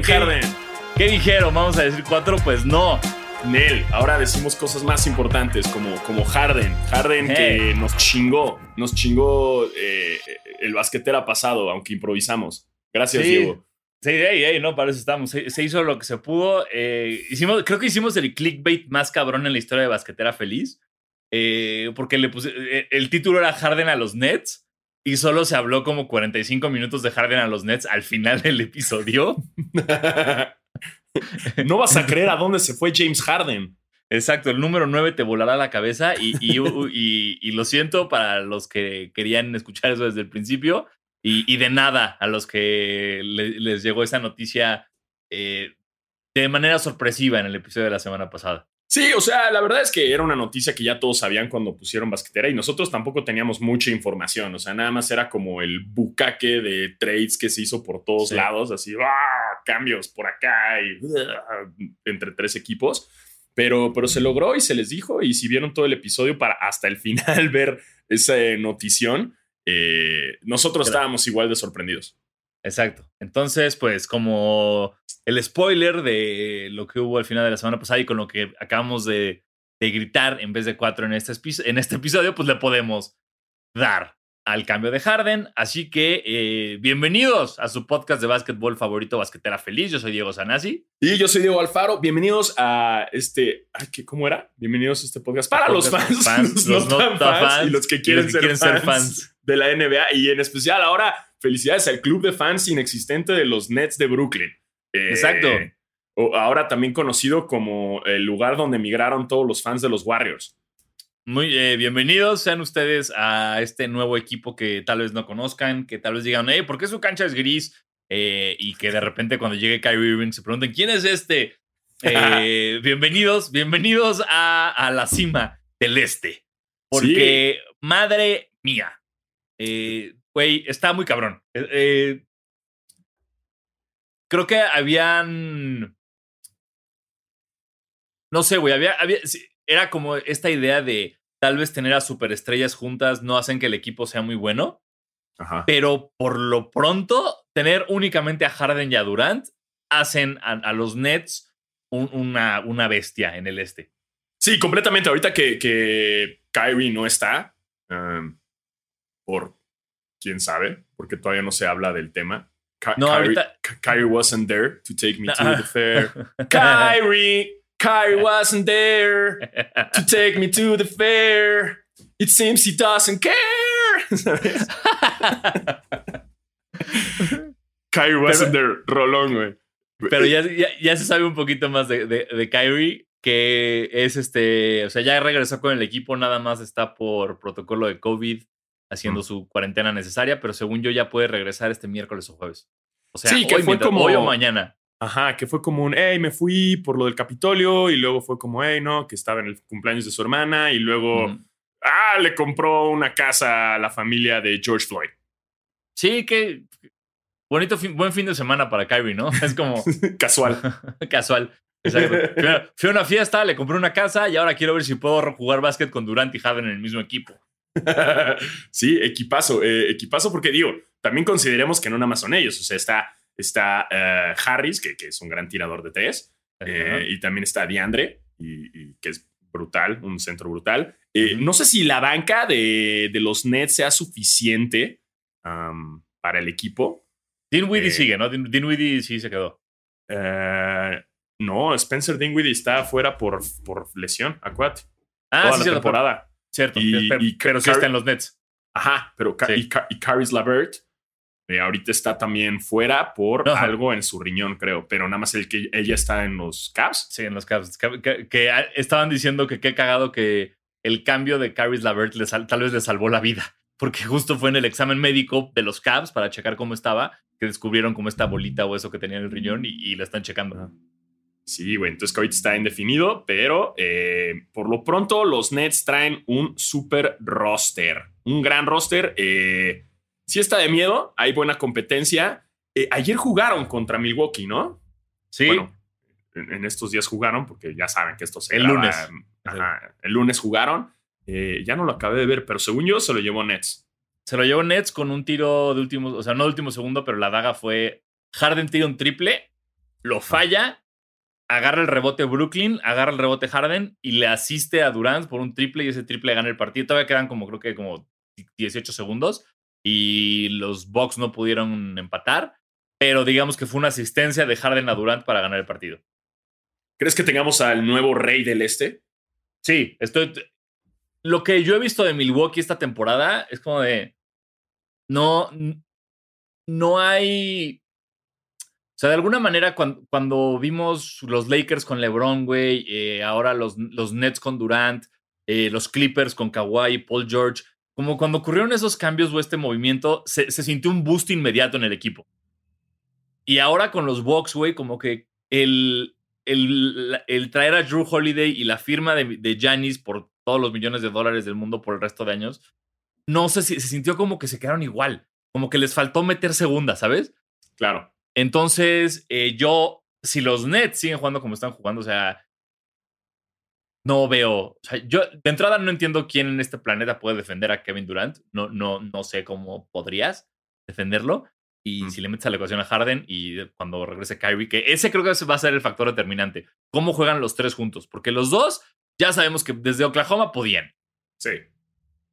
Harden. ¿Qué dijeron? ¿Vamos a decir cuatro? Pues no. Nel, ahora decimos cosas más importantes como, como Harden. Harden que nos chingó, nos chingó eh, el basquetera pasado, aunque improvisamos. Gracias, Diego. Sí, hey, hey, no, para eso estamos. Se, hizo lo que se pudo. Eh, hicimos, creo que hicimos el clickbait más cabrón en la historia de Basquetera Feliz. Eh, porque le puse, el título era Harden a los Nets y solo se habló como 45 minutos de Harden a los Nets al final del episodio. no vas a creer a dónde se fue James Harden. Exacto, el número 9 te volará la cabeza y, y, lo siento para los que querían escuchar eso desde el principio y, de nada a los que les llegó esa noticia eh, de manera sorpresiva en el episodio de la semana pasada. Sí, o sea, la verdad es que era una noticia que ya todos sabían cuando pusieron basquetera y nosotros tampoco teníamos mucha información. O sea, nada más era como el bucaque de trades que se hizo por todos lados, así, ¡ah! cambios por acá y ¡ah! entre tres equipos. Pero, pero se logró y se les dijo. Y si vieron todo el episodio para hasta el final ver esa notición, eh, nosotros estábamos igual de sorprendidos. Exacto. Entonces, pues como el spoiler de lo que hubo al final de la semana pasada y con lo que acabamos de, gritar en vez de cuatro en este, en este episodio, pues le podemos dar al cambio de Harden. Así que eh, bienvenidos a su podcast de básquetbol favorito, Basquetera Feliz. Yo soy Diego Sanasi. Y yo soy Diego Alfaro. Bienvenidos a este. ¿Cómo era? Bienvenidos a este podcast para los fans, los, no fans, y los que quieren, ser, fans de la NBA. Y en especial ahora, felicidades al club de fans inexistente de los Nets de Brooklyn. Exacto. Eh, ahora también conocido como el lugar donde emigraron todos los fans de los Warriors. Muy eh, bienvenidos sean ustedes a este nuevo equipo que tal vez no conozcan, que tal vez digan, hey, ¿por qué su cancha es gris? Eh, y que de repente cuando llegue Kyrie Irving se pregunten, ¿quién es este? bienvenidos, bienvenidos a, la cima del este. Porque, madre mía, güey, está muy cabrón. creo que habían. No sé, güey, había, había, era como esta idea de tal vez tener a superestrellas juntas no hacen que el equipo sea muy bueno. Pero por lo pronto, tener únicamente a Harden y a Durant hacen a, los Nets una, una, bestia en el este. Sí, completamente. Ahorita que, que Kyrie no está, um, por quién sabe, porque todavía no se habla del tema. no, Kyrie, Kyrie wasn't there to take me to the fair. Kyrie Kyrie wasn't there to take me to the fair. It seems he doesn't care. Kyrie wasn't there, rolón, güey. Pero ya, ya, se sabe un poquito más de, de, Kyrie, que es este, o sea, ya regresó con el equipo, nada más está por protocolo de COVID haciendo su cuarentena necesaria, pero según yo ya puede regresar este miércoles o jueves. O sea, sí, que fue como, hoy o mañana. Ajá, que fue como un, hey, me fui por lo del Capitolio y luego fue como, hey, no, que estaba en el cumpleaños de su hermana y luego, ah, le compró una casa a la familia de George Floyd. Sí, que bonito, buen fin de semana para Kyrie, ¿no? Es como... Casual. Casual. Exacto. Fui a una fiesta, le compré una casa y ahora quiero ver si puedo jugar básquet con Durant y Harden en el mismo equipo. sí, equipazo, eh, equipazo porque digo, también consideremos que no nada más son ellos, o sea, está Está eh, Harris, que, que, es un gran tirador de tres. Eh, y también está Diandre, y, que es brutal, un centro brutal. Eh, no sé si la banca de, de, los Nets sea suficiente para el equipo. Dinwiddie sigue, ¿no? Dinwiddie sí se quedó. no, Spencer Dinwiddie está fuera por, por lesión, acuérdate. Ah, Toda sí, la temporada. Cierto, y, pero, sí está en los Nets. Ajá, pero y, y Caris Lavert eh, ahorita está también fuera por algo en su riñón, creo, pero nada más el que ella está en los Cavs. Sí, en los Cavs. Que, estaban diciendo que qué cagado que el cambio de Caris Lavert tal vez le salvó la vida, porque justo fue en el examen médico de los Cavs para checar cómo estaba, que descubrieron como esta bolita o eso que tenía en el riñón y, la están checando. Sí, güey, entonces que ahorita está indefinido, pero eh, por lo pronto los Nets traen un super roster, un gran roster. Eh, sí está de miedo, hay buena competencia. Eh, ayer jugaron contra Milwaukee, ¿no? Sí. Bueno, en, estos días jugaron, porque ya saben que esto se El lunes. el lunes jugaron. Eh, ya no lo acabé de ver, pero según yo se lo llevó Nets. Se lo llevó Nets con un tiro de último, o sea, no de último segundo, pero la daga fue Harden tira un triple lo falla, agarra el rebote Brooklyn, agarra el rebote Harden y le asiste a Durant por un triple y ese triple gana el partido. Todavía quedan como creo que como 18 segundos y los Bucks no pudieron empatar, pero digamos que fue una asistencia de Harden a Durant para ganar el partido. ¿Crees que tengamos al nuevo rey del este? Sí, estoy. Lo que yo he visto de Milwaukee esta temporada es como de. No. No hay. Sea, de alguna manera, cuando, cuando vimos los Lakers con LeBron, güey, eh, ahora los, los Nets con Durant, eh, los Clippers con Kawhi, Paul George, como cuando ocurrieron esos cambios o este movimiento, se, se sintió un boost inmediato en el equipo. Y ahora con los Bucks, güey, como que el, el, el, traer a Drew Holiday y la firma de Janis por todos los millones de dólares del mundo por el resto de años, no sé si se sintió como que se quedaron igual, como que les faltó meter segunda, ¿sabes? Claro. Entonces, eh, yo, si los Nets siguen jugando como están jugando, o sea, no veo, o sea, yo de entrada no entiendo quién en este planeta puede defender a Kevin Durant, no, no, no sé cómo podrías defenderlo. Y si le metes a la ecuación a Harden y cuando regrese Kyrie, que ese creo que va a ser el factor determinante. ¿Cómo juegan los tres juntos? Porque los dos ya sabemos que desde Oklahoma podían. Sí.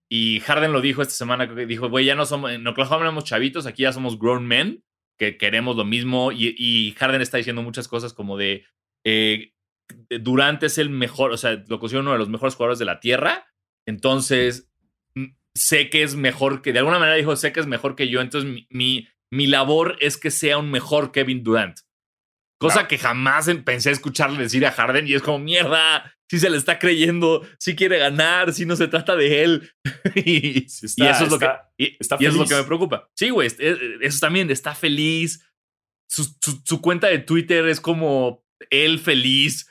Y Harden lo dijo esta semana, dijo, güey, ya no somos, en Oklahoma éramos chavitos, aquí ya somos grown men, que queremos lo mismo. Y, Harden está diciendo muchas cosas como de, eh, Durant es el mejor, o sea, lo considero uno de los mejores jugadores de la Tierra. Entonces, sé que es mejor que, de alguna manera dijo, sé que es mejor que yo. Entonces, mi, mi labor es que sea un mejor Kevin Durant. Cosa que jamás pensé escucharle decir a Harden y es como, mierda, si se le está creyendo, si quiere ganar, si no se trata de él. y, eso, es lo, que, es lo que me preocupa. Sí, güey, eso también, está feliz. Su, cuenta de Twitter es como él feliz.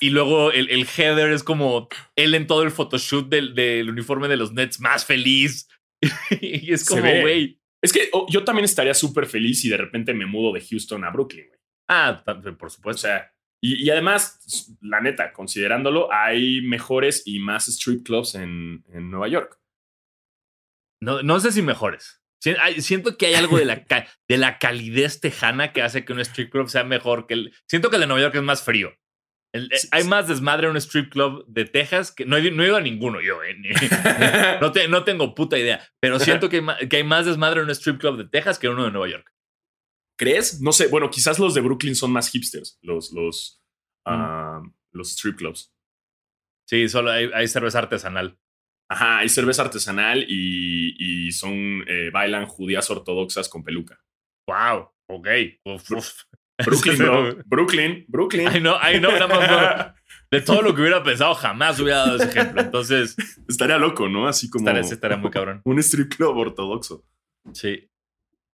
Y luego el, el header es como él en todo el photoshoot del, del uniforme de los Nets más feliz. y es como, güey, es que oh, yo también estaría súper feliz si de repente me mudo de Houston a Brooklyn, güey. Ah, por supuesto. O sea, y, además, la neta, considerándolo, hay mejores y más strip clubs en, en Nueva York. No, no sé si mejores. Siento que hay algo de la, de la calidez tejana que hace que un strip club sea mejor que el. Siento que el de Nueva York es más frío. Eh, hay más desmadre en un strip club de Texas que no he, no he ido a ninguno yo. Eh, no, no, tengo puta idea. Pero siento que, que, hay más desmadre en un strip club de Texas que en uno de Nueva York. ¿Crees? No sé. Bueno, quizás los de Brooklyn son más hipsters, los, los, mm. ah, los strip clubs. Sí, solo hay, cerveza artesanal. Ajá, hay cerveza artesanal y, y son eh, bailan judías ortodoxas con peluca. Wow, ok. Uf, Brooklyn, bro. Brooklyn, Brooklyn. Ay, no, ay, no, De todo lo que hubiera pensado, jamás hubiera dado ese ejemplo. Entonces. Estaría loco, ¿no? Así como. Estaría, muy cabrón. Un strip club ortodoxo. Sí.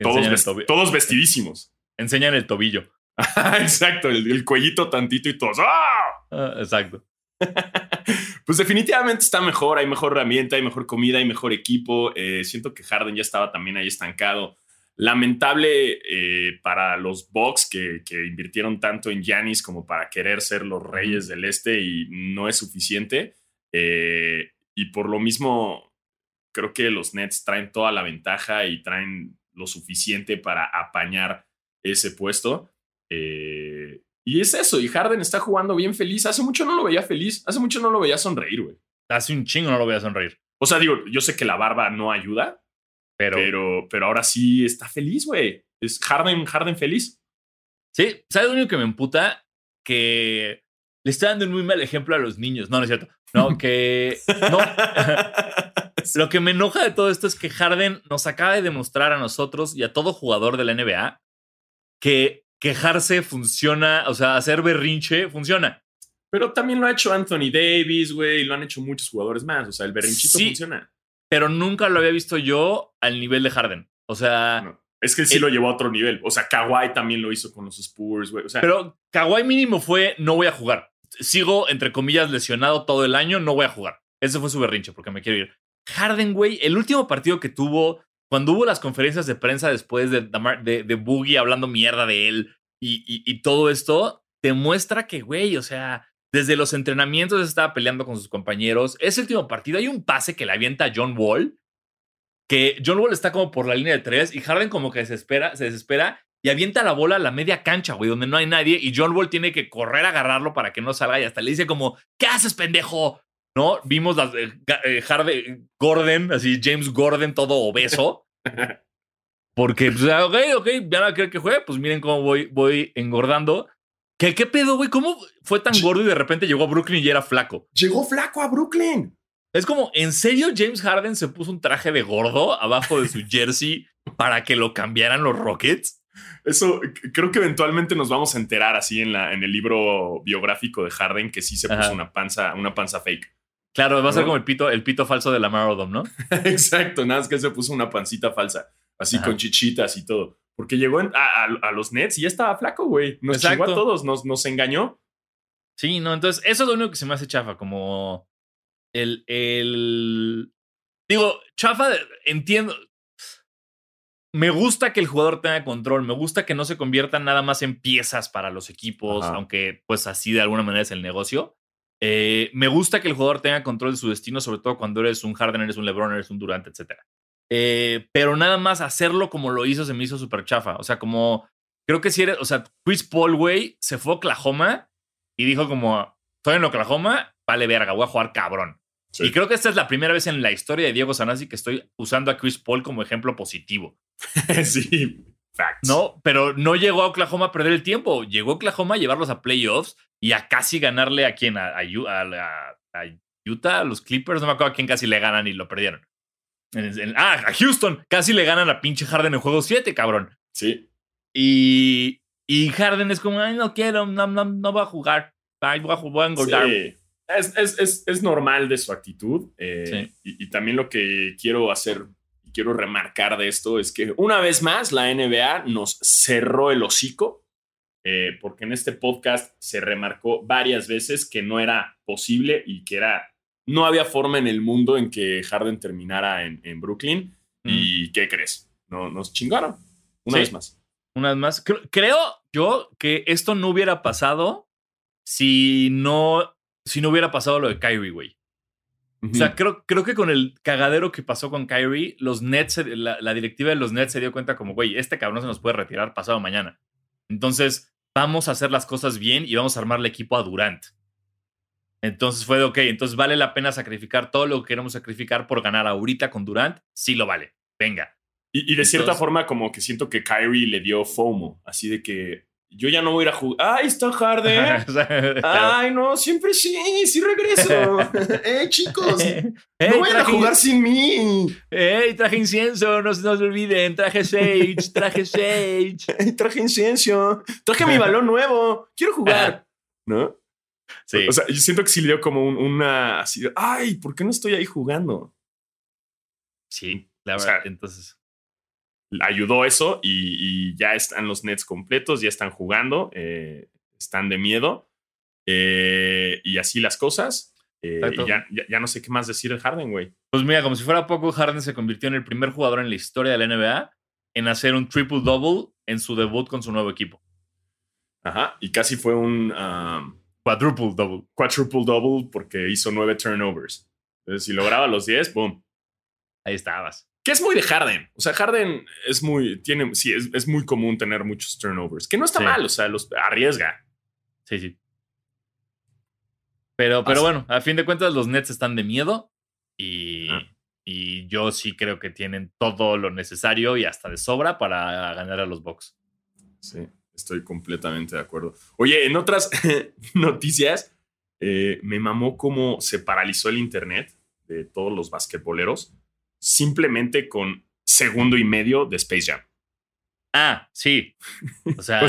Todos, todos vestidísimos. Enseñan el tobillo. exacto, el, cuellito tantito y todos. ¡ah! ah exacto. pues definitivamente está mejor, hay mejor herramienta, hay mejor comida, hay mejor equipo. Eh, siento que Harden ya estaba también ahí estancado. Lamentable eh, para los Bucks que, invirtieron tanto en Giannis como para querer ser los reyes del este y no es suficiente. Eh, y por lo mismo, creo que los Nets traen toda la ventaja y traen lo suficiente para apañar ese puesto. Eh, y es eso, y Harden está jugando bien feliz. Hace mucho no lo veía feliz, hace mucho no lo veía sonreír, güey. Hace un chingo no lo veía sonreír. O sea, digo, yo sé que la barba no ayuda, pero, pero, ahora sí está feliz, güey. Es Harden, Harden feliz. Sí, ¿sabes lo único que me emputa? Que le está dando un muy mal ejemplo a los niños. No, no es cierto. No, que. No. lo que me enoja de todo esto es que Harden nos acaba de demostrar a nosotros y a todo jugador de la NBA que quejarse funciona, o sea, hacer berrinche funciona. Pero también lo ha hecho Anthony Davis, güey, y lo han hecho muchos jugadores más. O sea, el berrinchito funciona pero nunca lo había visto yo al nivel de Harden. O sea. Es que sí lo llevó a otro nivel. O sea, Kawhi también lo hizo con los Spurs, güey. pero Kawhi mínimo fue: no voy a jugar. Sigo, entre comillas, lesionado todo el año, no voy a jugar. Ese fue su berrinche porque me quiero ir. Harden, güey, el último partido que tuvo, cuando hubo las conferencias de prensa después de, de, Boogie hablando mierda de él y, y todo esto, demuestra que, güey, o sea, desde los entrenamientos estaba peleando con sus compañeros. Ese último partido hay un pase que le avienta a John Wall, que John Wall está como por la línea de tres y Harden como que se desespera, se desespera y avienta la bola a la media cancha, güey, donde no hay nadie y John Wall tiene que correr a agarrarlo para que no salga y hasta le dice como, ¿qué haces, pendejo? ¿No? Vimos las eh, eh, Harden, Gordon, así James Gordon todo obeso. Porque, pues, ah, ok, ok, ya no creo que juegue, pues miren cómo voy, voy engordando. ¿Qué, ¿Qué pedo, güey? ¿Cómo fue tan gordo y de repente llegó a Brooklyn y era flaco? Llegó flaco a Brooklyn. Es como, ¿en serio James Harden se puso un traje de gordo abajo de su jersey para que lo cambiaran los Rockets? Eso creo que eventualmente nos vamos a enterar así en, la, en el libro biográfico de Harden que sí se puso una panza, una panza fake. Claro, va a ser como el pito, el pito falso de la Odom, ¿no? Exacto, nada más que él se puso una pancita falsa, así con chichitas y todo. Porque llegó a, los Nets y ya estaba flaco, güey. Nos chingó a todos, nos, nos engañó. Sí, no, entonces eso es lo único que se me hace chafa, como el, el... Digo, chafa, entiendo. Me gusta que el jugador tenga control, me gusta que no se conviertan nada más en piezas para los equipos, aunque pues así de alguna manera es el negocio. Eh, me gusta que el jugador tenga control de su destino, sobre todo cuando eres un Harden, eres un LeBron, eres un Durant, etc. Eh, pero nada más hacerlo como lo hizo se me hizo súper chafa. O sea, como creo que si eres, o sea, Chris Paul, güey, se fue a Oklahoma y dijo como, estoy en Oklahoma, vale verga, voy a jugar cabrón. Y creo que esta es la primera vez en la historia de Diego Sanasi que estoy usando a Chris Paul como ejemplo positivo. sí, facts. No, pero no llegó a Oklahoma a perder el tiempo. Llegó a Oklahoma a llevarlos a playoffs y a casi ganarle a quién, a, Utah, a los Clippers, no me acuerdo a quién casi le ganan y lo perdieron. ah, a Houston, casi le ganan a pinche Harden en juego 7, cabrón. Sí. Y, y Harden es como, ay, no quiero, no, no, no va a jugar. Ay, voy a, voy a engordar. Sí es, normal de su actitud. Eh, y, también lo que quiero hacer y quiero remarcar de esto es que una vez más la NBA nos cerró el hocico, eh, porque en este podcast se remarcó varias veces que no era posible y que era, no había forma en el mundo en que Harden terminara en, Brooklyn. ¿Y qué crees? No, nos chingaron. Una vez más. Una vez más. Creo yo que esto no hubiera pasado si no si no hubiera pasado lo de Kyrie, güey. O sea, creo, creo que con el cagadero que pasó con Kyrie, los Nets, la, directiva de los Nets se dio cuenta como, güey, este cabrón se nos puede retirar pasado mañana. Entonces, vamos a hacer las cosas bien y vamos a armar el equipo a Durant. Entonces fue de, ok, entonces vale la pena sacrificar todo lo que queremos sacrificar por ganar ahorita con Durant. Sí lo vale. Venga. Y, de cierta forma, como que siento que Kyrie le dio FOMO, así de que yo ya no voy a ir a jugar. ¡Ay, está Harden! ¡Ay, no! Siempre sí, sí regreso. ¡Eh, chicos! ¡No voy a jugar sin mí! ¡Ey, traje incienso! No se nos olviden. Traje Sage, traje Sage. traje incienso. Traje mi balón nuevo. Quiero jugar. ¿No? Sí. O sea, yo siento que sí le dio como una así ¡ay! ¿Por qué no estoy ahí jugando? Sí, la verdad. entonces ayudó eso y, ya están los Nets completos, ya están jugando, eh, están de miedo eh, y así las cosas. Eh, ya, ya, no sé qué más decir de Harden, güey. Pues mira, como si fuera poco, Harden se convirtió en el primer jugador en la historia de la NBA en hacer un triple-double en su debut con su nuevo equipo. Ajá, y casi fue un... Quadruple-double. Quadruple-double porque hizo nueve turnovers. Entonces, si lograba los 10, boom. Ahí estabas. Que es muy de Harden. O sea, Harden es muy, tiene, sí, es, muy común tener muchos turnovers. Que no está mal, o sea, los arriesga. Sí, sí. Pero, pero bueno, a fin de cuentas, los Nets están de miedo y, ah. y yo sí creo que tienen todo lo necesario y hasta de sobra para ganar a los Bucks. Sí, estoy completamente de acuerdo. Oye, en otras noticias, eh, me mamó cómo se paralizó el internet de todos los basquetboleros simplemente con segundo y medio de Space Jam. Ah, sí. O sea,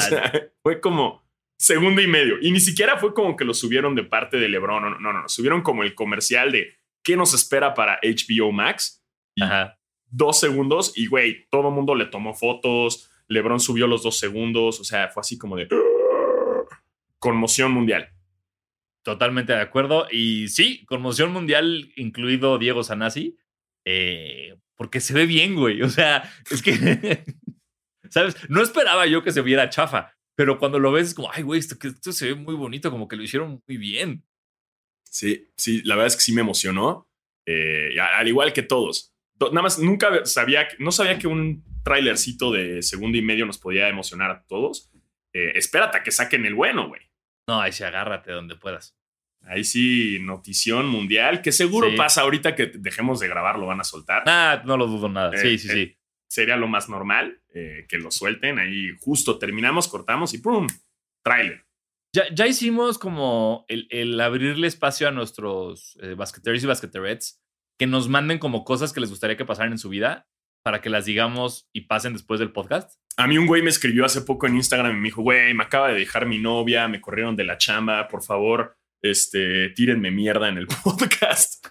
fue como segundo y medio. Y ni siquiera fue como que lo subieron de parte de LeBron. No, no, no. Subieron como el comercial de qué nos espera para HBO Max. Ajá. Dos segundos y, güey, todo el mundo le tomó fotos. LeBron subió los dos segundos. O sea, fue así como de conmoción mundial. Totalmente de acuerdo. Y sí, conmoción mundial, incluido Diego Sanasi. Eh, porque se ve bien, güey. O sea, es que, ¿sabes? No esperaba yo que se viera chafa, pero cuando lo ves es como, ay, güey, esto, esto se ve muy bonito, como que lo hicieron muy bien. Sí, sí, la verdad es que sí me emocionó. Eh, al igual que todos. Nada más, nunca sabía, no sabía que un trailercito de segundo y medio nos podía emocionar a todos. Eh, espérate a que saquen el bueno, güey. No, ahí sí, agárrate donde puedas. Ahí sí, notición mundial, que seguro Sí. pasa ahorita que dejemos de grabar, lo van a soltar. Ah, no lo dudo nada. Sí, Eh, sí, eh, sí. Sería lo más normal eh, que lo suelten. Ahí justo terminamos, cortamos y ¡pum! Trailer. Ya, ya hicimos como el, el abrirle espacio a nuestros basqueteros y basqueterets que nos manden como cosas que les gustaría que pasaran en su vida para que las digamos y pasen después del podcast. A mí un güey me escribió hace poco en Instagram y me dijo, güey, me acaba de dejar mi novia, me corrieron de la chamba, por favor, este, tírenme mierda en el podcast.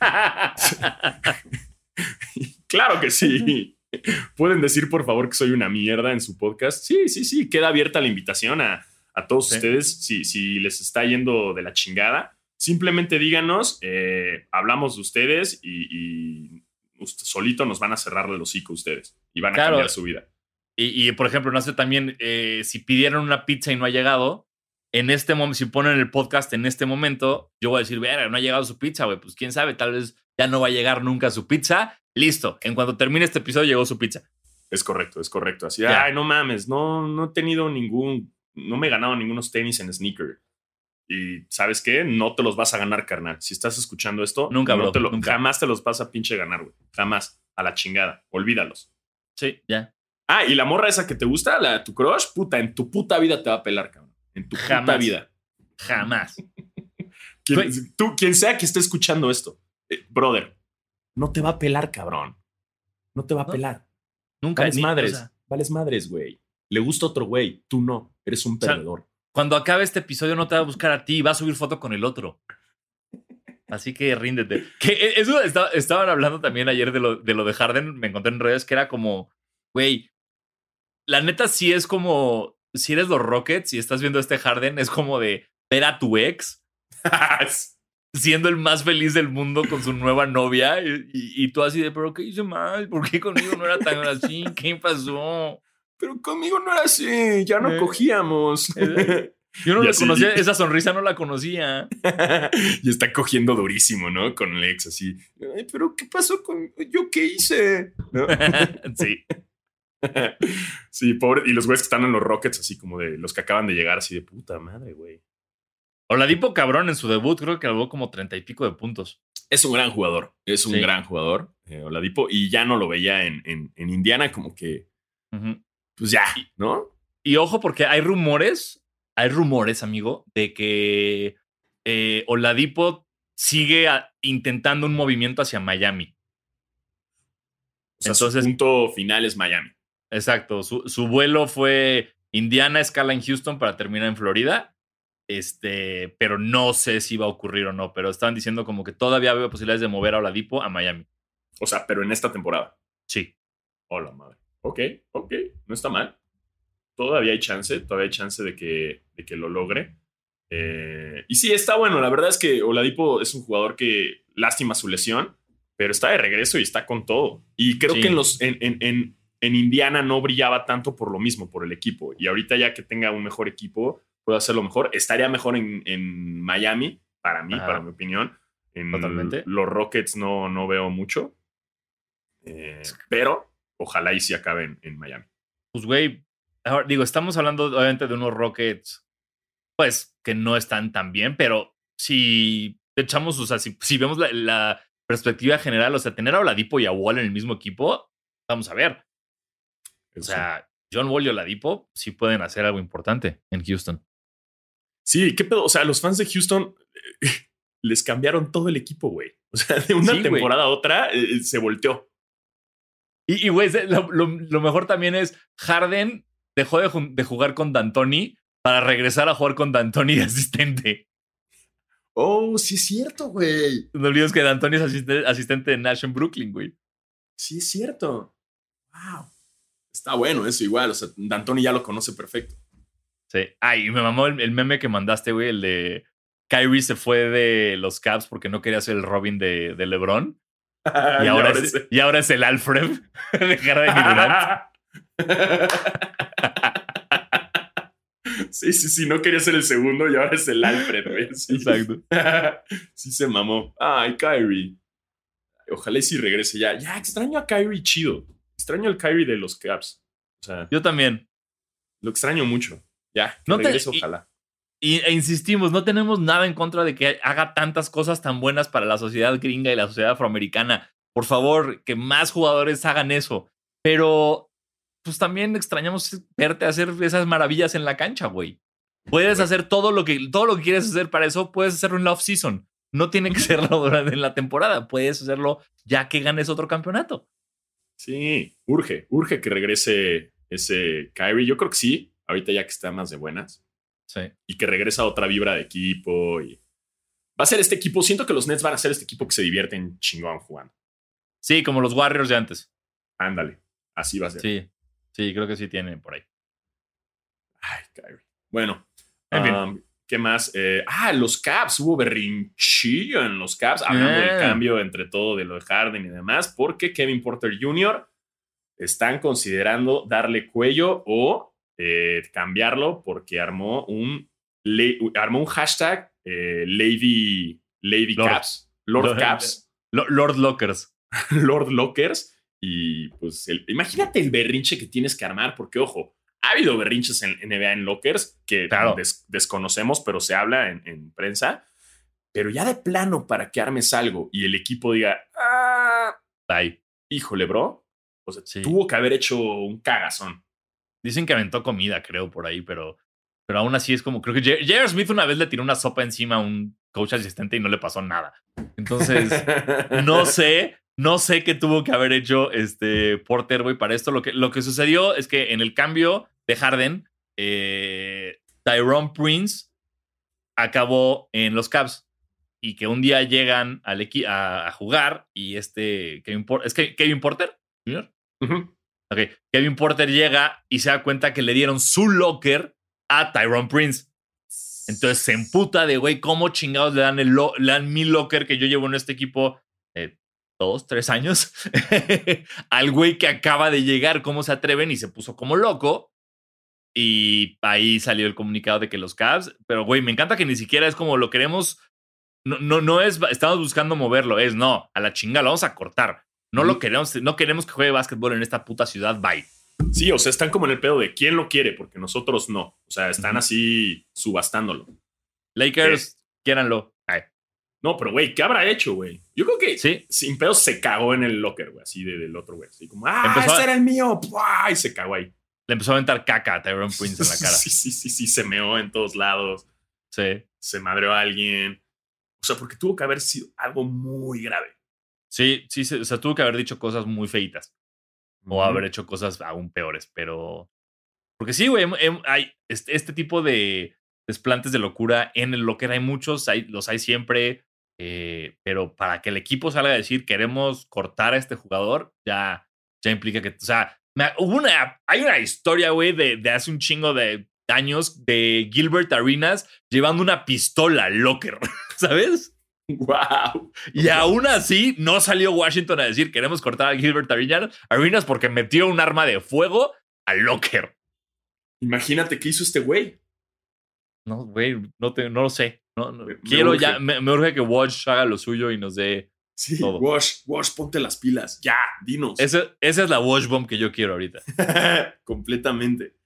claro que sí. Pueden decir, por favor, que soy una mierda en su podcast. Sí, sí, sí. Queda abierta la invitación a, a todos Sí. ustedes. Si, si les está yendo de la chingada, simplemente díganos, eh, hablamos de ustedes y, y solito nos van a cerrar el hocico ustedes y van a Claro. cambiar su vida. Y, y, por ejemplo, no sé también eh, si pidieron una pizza y no ha llegado. En este momento, si ponen el podcast en este momento, yo voy a decir, verga, no ha llegado su pizza, güey. Pues quién sabe, tal vez ya no va a llegar nunca su pizza. Listo. En cuanto termine este episodio, llegó su pizza. Es correcto, es correcto. Así, ay, no mames, no, no he tenido ningún, no me he ganado ningunos tenis en sneaker. Y ¿sabes qué? No te los vas a ganar, carnal. Si estás escuchando esto, Nunca, no bro, te lo- nunca. jamás te los vas a pinche ganar, güey. Jamás. A la chingada. Olvídalos. Sí, ya. Ah, y la morra esa que te gusta, la de tu crush, puta, en tu puta vida te va a pelar, cabrón. En tu puta Jamás. vida. Jamás. Quien, tú, quien sea que esté escuchando esto, eh, brother, no te va a pelar, cabrón. No te va a No. pelar. Nunca. Vales ni- o madres. sea, Vales madres, güey. Le gusta otro güey. Tú no. Eres un sea, perdedor. cuando acabe este episodio, no te va a buscar a ti, va a subir foto con el otro. Así que ríndete. Que e- eso estaba- estaban hablando también ayer de lo, de lo de Harden. Me encontré en redes que era como, güey, la neta sí es como, si eres los Rockets y estás viendo este Harden, es como de ver a tu ex siendo el más feliz del mundo con su nueva novia y, y- y tú así de, pero ¿qué hice mal? ¿Por qué conmigo no era tan así? ¿Qué pasó? Pero conmigo no era así. Ya no Eh. cogíamos. Eh. Yo no la conocía, esa sonrisa no la conocía. y está cogiendo durísimo, ¿no? Con el ex así. Ay, pero ¿qué pasó con yo qué hice? ¿No? sí. sí, pobre. Y los güeyes que están en los Rockets, así como de los que acaban de llegar, así de puta madre, güey. Oladipo cabrón en su debut, creo que algo como treinta y pico de puntos. Es un gran jugador. Es un Sí. gran jugador, eh, Oladipo. Y ya no lo veía en, en, en Indiana, como que, pues ya, ¿no? Y ojo, porque hay rumores, hay rumores, amigo, de que eh, Oladipo sigue a- intentando un movimiento hacia Miami. O sea, Entonces- su punto final es Miami. Exacto. Su, su vuelo fue Indiana, escala en Houston para terminar en Florida. Este, pero no sé si va a ocurrir o no. Pero estaban diciendo como que todavía veo posibilidades de mover a Oladipo a Miami. O sea, pero en esta temporada. Sí. Hola, madre. Ok, ok, no está mal. Todavía hay chance, todavía hay chance de que, de que lo logre. Eh, y sí, está bueno. La verdad es que Oladipo es un jugador que lástima su lesión, pero está de regreso y está con todo. Y creo Sí. que en, los, en, en, en, en Indiana no brillaba tanto por lo mismo, por el equipo. Y ahorita ya que tenga un mejor equipo, puede hacerlo mejor. Estaría mejor en, en Miami, para mí, Ajá. para mi opinión. En Totalmente. los Rockets no, no veo mucho. Eh, pero ojalá y si acaben en Miami. Pues, güey, ahora digo, estamos hablando obviamente de unos Rockets, pues, que no están tan bien, pero si echamos, o sea, si, si vemos la, la perspectiva general, o sea, tener a Oladipo y a Wall en el mismo equipo, vamos a ver. O sea, John Wall y Oladipo sí pueden hacer algo importante en Houston. sí, qué pedo. O sea, los fans de Houston eh, les cambiaron todo el equipo, güey. O sea, de una Sí, temporada a otra eh, se volteó. Y, güey, lo, lo- lo mejor también es Harden dejó de, jugar con D'Antoni para regresar a jugar con D'Antoni de asistente. Oh, sí es cierto, güey. No olvides que D'Antoni es asistente, asistente de Nash en Brooklyn, güey. Sí es cierto. Wow. Está bueno eso igual. O sea, D'Antoni ya lo conoce perfecto. Sí. Ay, me mamó el, el meme que mandaste, güey, el de Kyrie se fue de los Cavs porque no quería ser el Robin de, de LeBron. Y ahora, es, y ahora es el Alfred de Harden y Durant. Sí, sí, sí, no quería ser el segundo y ahora es el Alfred, güey. Sí. Exacto. sí se mamó. Ay, Kyrie. Ojalá y si regrese ya. Ya extraño a Kyrie chido. Extraño al Kyrie de los Caps. O sea, Yo también. lo extraño mucho. Ya, que No te- regrese, y- ojalá. Y, e insistimos, no tenemos nada en contra de que haga tantas cosas tan buenas para la sociedad gringa y la sociedad afroamericana. Por favor, que más jugadores hagan eso. Pero, pues también extrañamos verte hacer esas maravillas en la cancha, güey. Puedes hacer todo lo que todo lo que quieres hacer para eso, puedes hacerlo en la off-season. No tiene que serlo durante la temporada. Puedes hacerlo ya que ganes otro campeonato. Sí, urge, urge que regrese ese Kyrie. Yo creo que sí, ahorita ya que está más de buenas. Sí. Y que regresa otra vibra de equipo. Y va a ser este equipo. Siento que los Nets van a ser este equipo que se divierten chingón jugando. Sí, como los Warriors de antes. Ándale, así va a ser. Sí. Sí, creo que sí tienen por ahí. Ay, Kyrie. Bueno, En fin. ¿Qué más? Eh, ah, los Caps. Hubo berrinchillo en los Caps, hablando del Ah. cambio entre todo de lo de Harden y demás, porque Kevin Porter Jr. están considerando darle cuello o eh, cambiarlo porque armó un, le- armó un hashtag eh, Lady, Lady Lord. Caps. Lord Lord. Caps. Lo- Lord Lockers. Lord Lockers. Y pues, el- imagínate el berrinche que tienes que armar, porque ojo, ha habido berrinches en NBA en Lockers que Claro. des- desconocemos, pero se habla en, en prensa. Pero ya de plano, para que armes algo y el equipo diga, ah, Bye. híjole, bro. O sea, Sí. tuvo que haber hecho un cagazón. Dicen que aventó comida, creo, por ahí, pero, pero aún así es como, creo que J.R. Smith una vez le tiró una sopa encima a un coach asistente y no le pasó nada. Entonces, no sé, no sé qué tuvo que haber hecho este Porter, güey, para esto. Lo que, lo que sucedió es que en el cambio de Harden, eh, Tyrone Prince acabó en los Cavs y que un día llegan al equi- a, a jugar y este Kevin Porter, ¿es que Kevin Porter? Jr.? Ujú. Ok, Kevin Porter llega y se da cuenta que le dieron su locker a Tyrone Prince. Entonces se emputa de, güey, ¿cómo chingados le dan, el lo- le dan mi locker que yo llevo en este equipo eh, dos, tres años al güey que acaba de llegar? ¿Cómo se atreven? Y se puso como loco. Y ahí salió el comunicado de que los Cavs, pero güey, me encanta que ni siquiera es como lo queremos. No, no, no es, estamos buscando moverlo, es no, a la chinga lo vamos a cortar. No lo queremos, no queremos que juegue básquetbol en esta puta ciudad, bye. Sí, o sea, están como en el pedo de quién lo quiere, porque nosotros no. O sea, están así subastándolo. Lakers, quiéranlo. Ay, No, pero güey, ¿qué habrá hecho, güey? Yo creo que Sí, sin pedo se cagó en el locker, güey, así de- del otro, güey. Así como, ah, Empezó a- ese era el mío. ¡Pua! Y se cagó ahí. Le empezó a aventar caca a Tyrone Prince en la cara. Sí, sí, sí, sí, se meó en todos lados. Sí. Se madreó a alguien. O sea, porque tuvo que haber sido algo muy grave. Sí, sí, o sea, tuvo que haber dicho cosas muy feitas. O haber hecho cosas aún peores, pero. Porque sí, güey, em- em- hay este, este tipo de desplantes de locura en el locker. Hay muchos, hay, los hay siempre. eh, pero para que el equipo salga a decir queremos cortar a este jugador, ya, ya implica que. O sea, me- hubo una, hay una historia, güey, de, de hace un chingo de años de Gilbert Arenas llevando una pistola al locker, ¿sabes? ¡Wow! Y aún así no salió Washington a decir queremos cortar a Gilbert Arenas, Arenas porque metió un arma de fuego al locker. Imagínate qué hizo este güey. No, güey, no, te- no lo sé. No, no. Me- Quiero ya, me, me urge que Watch haga lo suyo y nos dé. Sí, Todo. Wash, Wash, ponte las pilas. Ya, dinos. Esa es la Watch Bomb que yo quiero ahorita. Completamente.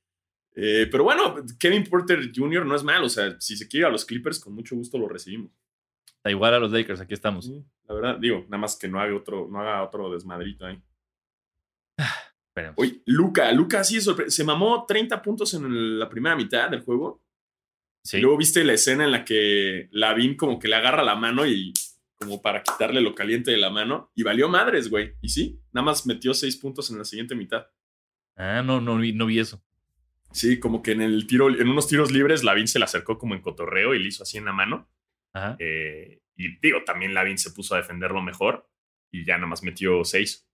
Eh, pero bueno, Kevin Porter Jr. no es mal. O sea, si se quiere ir a los Clippers, con mucho gusto lo recibimos. Da igual a los Lakers, aquí estamos. Sí, la verdad, digo, nada más que no haga otro, no haga otro desmadrito ahí. Esperemos. Oye, Luca, Luca sí sorpre- se mamó 30 puntos en el- la primera mitad del juego. Sí. Luego viste la escena en la que Lavin como que le agarra la mano y como para quitarle lo caliente de la mano. Y valió madres, güey. Y sí, nada más metió 6 puntos en la siguiente mitad. Ah, no, no, vi- no vi eso. Sí, como que en el tiro, en unos tiros libres, Lavin se le acercó como en cotorreo y le hizo así en la mano. Ajá. Eh, y digo, también Lavin se puso a defenderlo mejor y ya nada más metió 6.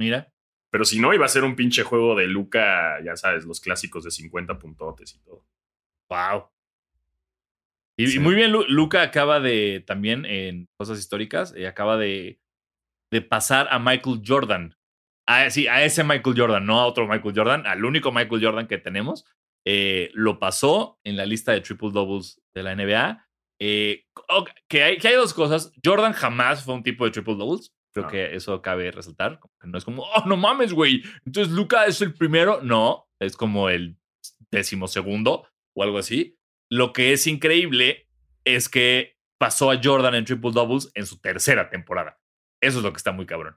Mira. Pero si no, iba a ser un pinche juego de Luca, ya sabes, los clásicos de 50 puntotes y todo. Wow. Y, muy bien, Lu- Luca acaba de, también en cosas históricas, eh, acaba de, de pasar a Michael Jordan. A, sí, a ese Michael Jordan, no a otro Michael Jordan, al único Michael Jordan que tenemos. Eh, lo pasó en la lista de triple doubles de la NBA. Eh, que, hay, que hay dos cosas. Jordan jamás fue un tipo de triple doubles. Creo que eso cabe resaltar. como que no es como, oh, no mames, güey. Entonces Luca es el primero. No, es como el décimo segundo o algo así. Lo que es increíble es que pasó a Jordan en triple doubles en su tercera temporada. Eso es lo que está muy cabrón.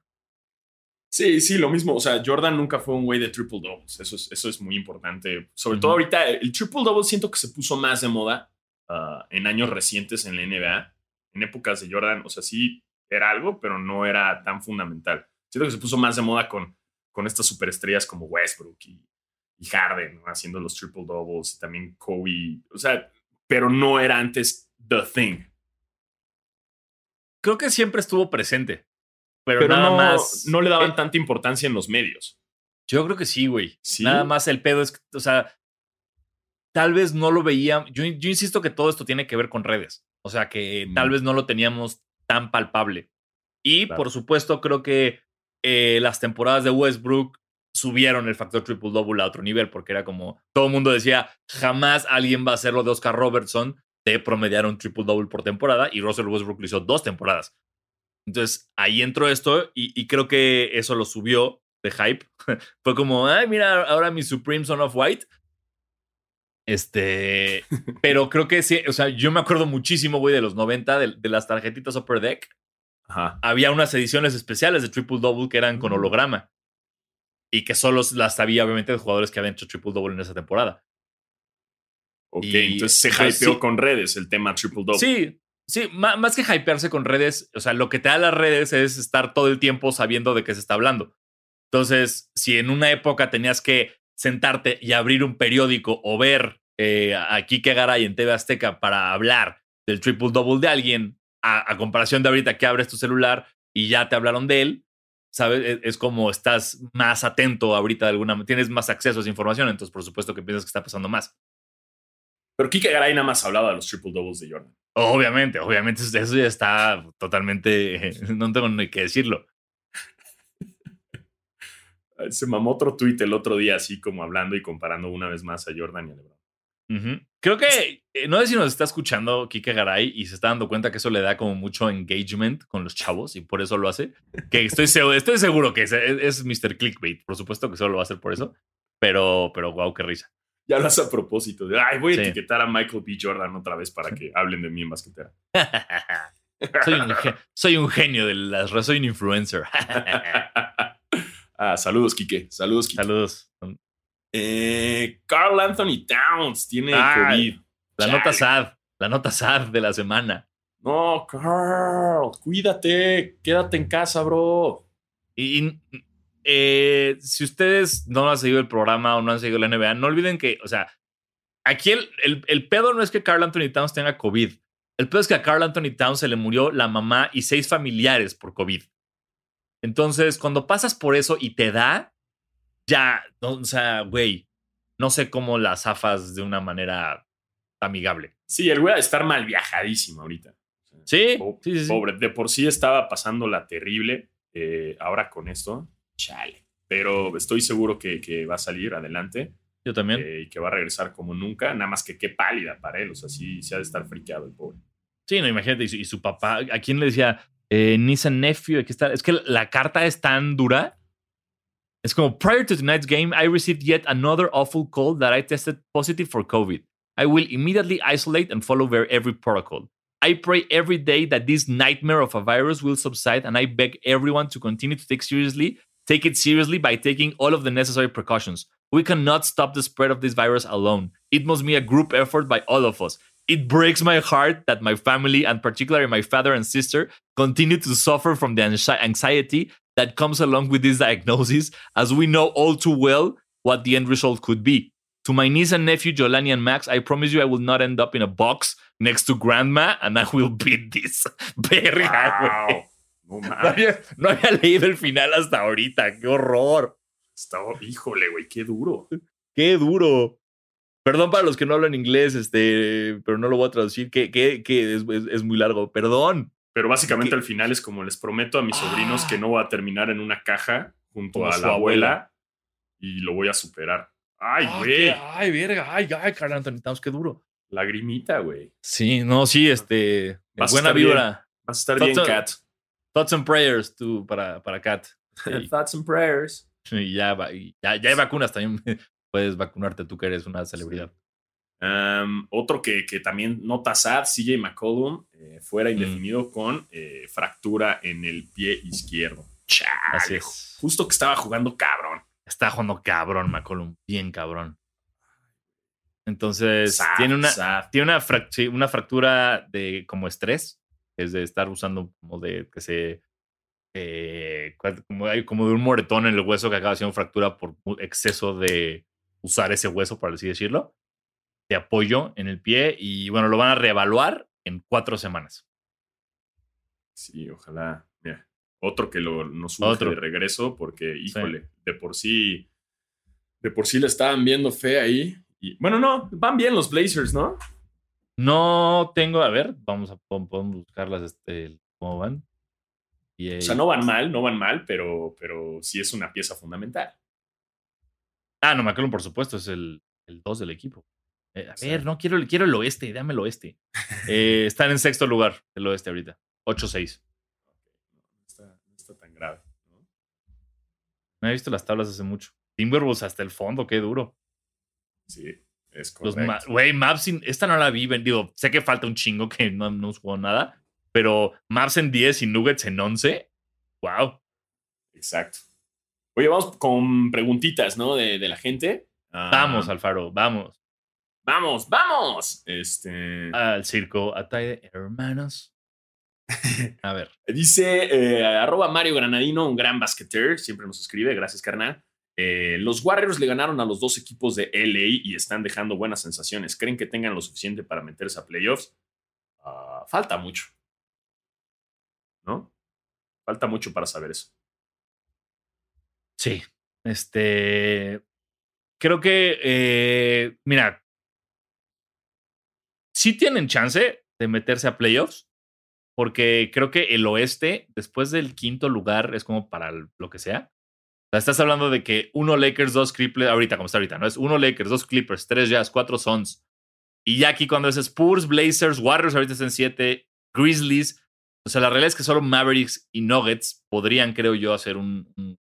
Sí, sí, lo mismo. O sea, Jordan nunca fue un güey de triple doubles. Eso es, eso es muy importante. Sobre todo ahorita, el triple double siento que se puso más de moda ah, en años recientes en la NBA. En épocas de Jordan, o sea, sí era algo, pero no era tan fundamental. Siento que se puso más de moda con, con estas superestrellas como Westbrook y, y Harden, ¿no? haciendo los triple doubles y también Kobe. O sea, pero no era antes the thing. Creo que siempre estuvo presente. Pero, Pero nada no, más. no le daban eh, tanta importancia en los medios. Yo creo que sí, güey. ¿Sí? Nada más el pedo es, que, o sea, tal vez no lo veía. Yo, yo insisto que todo esto tiene que ver con redes. O sea, que tal vez no lo teníamos tan palpable. Y Claro. por supuesto, creo que eh, las temporadas de Westbrook subieron el factor triple double a otro nivel, porque era como todo el mundo decía: jamás alguien va a hacer lo de Oscar Robertson de promediar un triple double por temporada. Y Russell Westbrook lo hizo dos temporadas. Entonces ahí entró esto y, y creo que eso lo subió de hype. Fue como, ay, mira, ahora mi Supreme Son of White. Este, pero creo que sí, o sea, yo me acuerdo muchísimo, güey, de los 90, de, de las tarjetitas Upper Deck. Ajá. Había unas ediciones especiales de Triple Double que eran con Mm. holograma. Y que solo las sabía, obviamente, de jugadores que habían hecho Triple Double en esa temporada. Ok, Y- entonces se hypeó sí. con redes el tema triple double. Sí, sí, ma- más que hypearse con redes, o sea, lo que te da las redes es estar todo el tiempo sabiendo de qué se está hablando. Entonces, si en una época tenías que sentarte y abrir un periódico o ver eh, a Kike Garay en TV Azteca para hablar del triple double de alguien, a, a comparación de ahorita que abres tu celular y ya te hablaron de él, ¿sabes? Es, como estás más atento ahorita de alguna tienes más acceso a esa información, entonces por supuesto que piensas que está pasando más. Pero Kike Garay nada más hablaba de los triple doubles de Jordan. Obviamente, obviamente eso ya está totalmente, no tengo ni que decirlo. Se mamó otro tweet el otro día, así como hablando y comparando una vez más a Jordan y a LeBron. Creo que, eh, no sé si nos está escuchando Kike Garay y se está dando cuenta que eso le da como mucho engagement con los chavos y por eso lo hace. Que estoy seguro, estoy seguro que es, es, es Mr. Clickbait, por supuesto que solo lo va a hacer por eso. Pero, pero wow, qué risa. Ya lo hace a propósito. De, Ay, voy a Sí. etiquetar a Michael B. Jordan otra vez para que hablen de mí en basquetera. soy, un, soy un genio de las redes, soy un influencer. ah, saludos, Kike. Saludos, Kike. Saludos. Eh, Carl Anthony Towns tiene Ah, COVID. La Chale. nota sad, la nota sad de la semana. No, Carl, cuídate. Quédate en casa, bro. Y, y, eh, si ustedes no han seguido el programa o no han seguido la NBA, no olviden que, o sea, aquí el, el, el pedo no es que Carl Anthony Towns tenga COVID. El pedo es que a Carl Anthony Towns se le murió la mamá y seis familiares por COVID. Entonces, cuando pasas por eso y te da, ya, o sea, güey, no sé cómo la zafas de una manera amigable. Sí, el güey a estar mal viajadísimo ahorita. Sí, Po- sí, sí, sí. Pobre, de por sí estaba pasándola terrible. eh, ahora con esto, chale. Pero estoy seguro que, que va a salir adelante Yo también. eh, y que va a regresar como nunca. Nada más que qué pálida para él. O sea, sí, se ha de estar friqueado el pobre. Sí, no, imagínate, y su, y su papá, ¿a quién le decía? Eh, niece and nephew, aquí está. Es que la carta es tan dura. Es como, prior to tonight's game, I received yet another awful call that I tested positive for COVID. I will immediately isolate and follow every protocol. I pray every day that this nightmare of a virus will subside, and I beg everyone to continue to take seriously, take it seriously by taking all of the necessary precautions. We cannot stop the spread of this virus alone. It must be a group effort by all of us. It breaks my heart that my family, and particularly my father and sister, continue to suffer from the anxiety that comes along with this diagnosis, as we know all too well what the end result could be. To my niece and nephew, Jolani and Max, I promise you I will not end up in a box next to grandma and I will beat this. Verga. Wow. No No había, no había leído el final hasta ahorita. ¡Qué horror! Estaba- híjole, güey, qué duro. ¡Qué duro! Perdón para los que no hablan inglés, este, pero no lo voy a traducir, que, que, que es, es- es muy largo. Perdón. Pero básicamente ¿Qué? al final es como les prometo a mis sobrinos que no voy a terminar en una caja junto Como a la abuela, abuela. y lo voy a superar. Ay, Ah, güey. ay, verga, ay, ay, Carl Anthony Towns, qué duro. Lagrimita, güey. Sí, no, sí, este, Vas buena vibra. Vas a estar bien, Kat. Thoughts and prayers tú para, para Kat. Sí. Thoughts and prayers. Y ya, ya, ya hay vacunas también. Puedes vacunarte tú que eres una celebridad. Um, otro que, que también nota sad, CJ McCollum, eh, fuera Mm. indefinido con eh, fractura en el pie izquierdo. Chale, Así es. Justo que estaba jugando cabrón. Está jugando cabrón, McCollum. Bien cabrón. Entonces, Sad, tiene una, sad. tiene una, frac- sí, una fractura de como estrés. Es de estar usando como de que se. eh, como, como de un moretón en el hueso que acaba siendo fractura por exceso de usar ese hueso, por así decirlo. De apoyo en el pie. Y bueno, lo van a reevaluar en cuatro semanas. Sí, ojalá. Mira, otro que lo, nos urge Otro. de regreso porque, híjole, de por sí, de por sí le estaban viendo fe ahí. Y, bueno, no, van bien los Blazers, ¿no? No tengo, a ver, vamos a podemos buscarlas, este, cómo van. Y, O sea, no van mal, no van mal, pero, pero sí es una pieza fundamental. Ah, no, McCollum, por supuesto, es el 2 del equipo. Eh, a Sí. ver, no quiero, quiero el oeste, dame el oeste. Eh, están en sexto lugar del oeste ahorita. 8-6. No está, no está tan grave. ¿no? Me he visto las tablas hace mucho. Timberwolves hasta el fondo, qué duro. Sí, es Los correcto. Ma- Güey, Maps, in- esta no la vi. Digo, sé que falta un chingo que no, no jugó nada, pero Maps en 10 y Nuggets en 11. Wow. Exacto. Oye, vamos con preguntitas, ¿no? De, de la gente. Ah, Vamos, Alfaro, vamos. Vamos, vamos. Este. Al circo Ataide, hermanos. A ver. Dice eh, arroba Mario Granadino, un gran basqueter, siempre nos escribe, gracias carnal. Eh, los Warriors le ganaron a los dos equipos de LA y están dejando buenas sensaciones. ¿Creen que tengan lo suficiente para meterse a playoffs? Ah, falta mucho. ¿No? Falta mucho para saber eso. Sí. Este. Creo que. eh, mira. Sí tienen chance de meterse a playoffs. Porque creo que el oeste, después del quinto lugar, es como para lo que sea. O sea, estás hablando de que uno Lakers, dos Clippers, ahorita como está ahorita, ¿no? Es uno Lakers, dos Clippers, tres Jazz, cuatro Suns. Y ya aquí cuando es Spurs, Blazers, Warriors ahorita están siete, Grizzlies. O sea, la realidad es que solo Mavericks y Nuggets podrían, creo yo, hacer un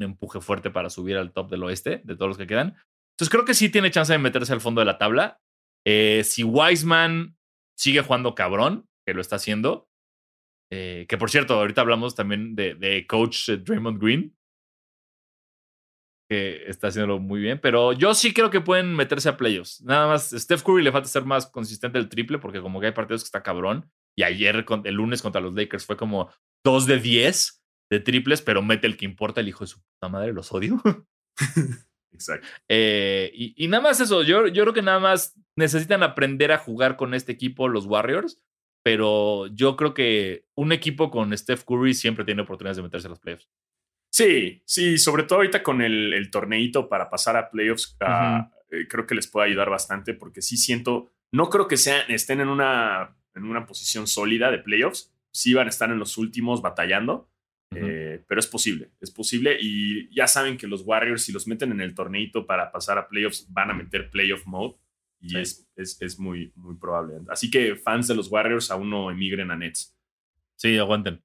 empuje fuerte para subir al top del oeste, de todos los que quedan. Entonces creo que sí tiene chance de meterse al fondo de la tabla. Eh, si Wiseman sigue jugando cabrón, que lo está haciendo, eh, que por cierto, ahorita hablamos también de, coach eh, Draymond Green, que está haciéndolo muy bien, pero yo sí creo que pueden meterse a playoffs. Nada más, Steph Curry le falta ser más consistente el triple, porque como que hay partidos que está cabrón, y ayer, el lunes contra los Lakers, fue como 2 de 10 de triples, pero mete el que importa, el hijo de su puta madre, los odio. Exacto. Eh, y, y nada más eso, yo, yo creo que nada más necesitan aprender a jugar con este equipo, los Warriors, pero yo creo que un equipo con Steph Curry siempre tiene oportunidades de meterse a los playoffs. Sí, sí, sobre todo ahorita con el, el torneito para pasar a playoffs, ah, eh, creo que les puede ayudar bastante porque sí siento, no creo que sean, estén en una, en una posición sólida de playoffs, sí van a estar en los últimos batallando, Eh, pero es posible, es posible y ya saben que los Warriors si los meten en el torneito para pasar a playoffs van a meter playoff mode y Sí. es, es, es muy, muy probable. Así que fans de los Warriors aún no emigren a Nets. Sí, aguanten.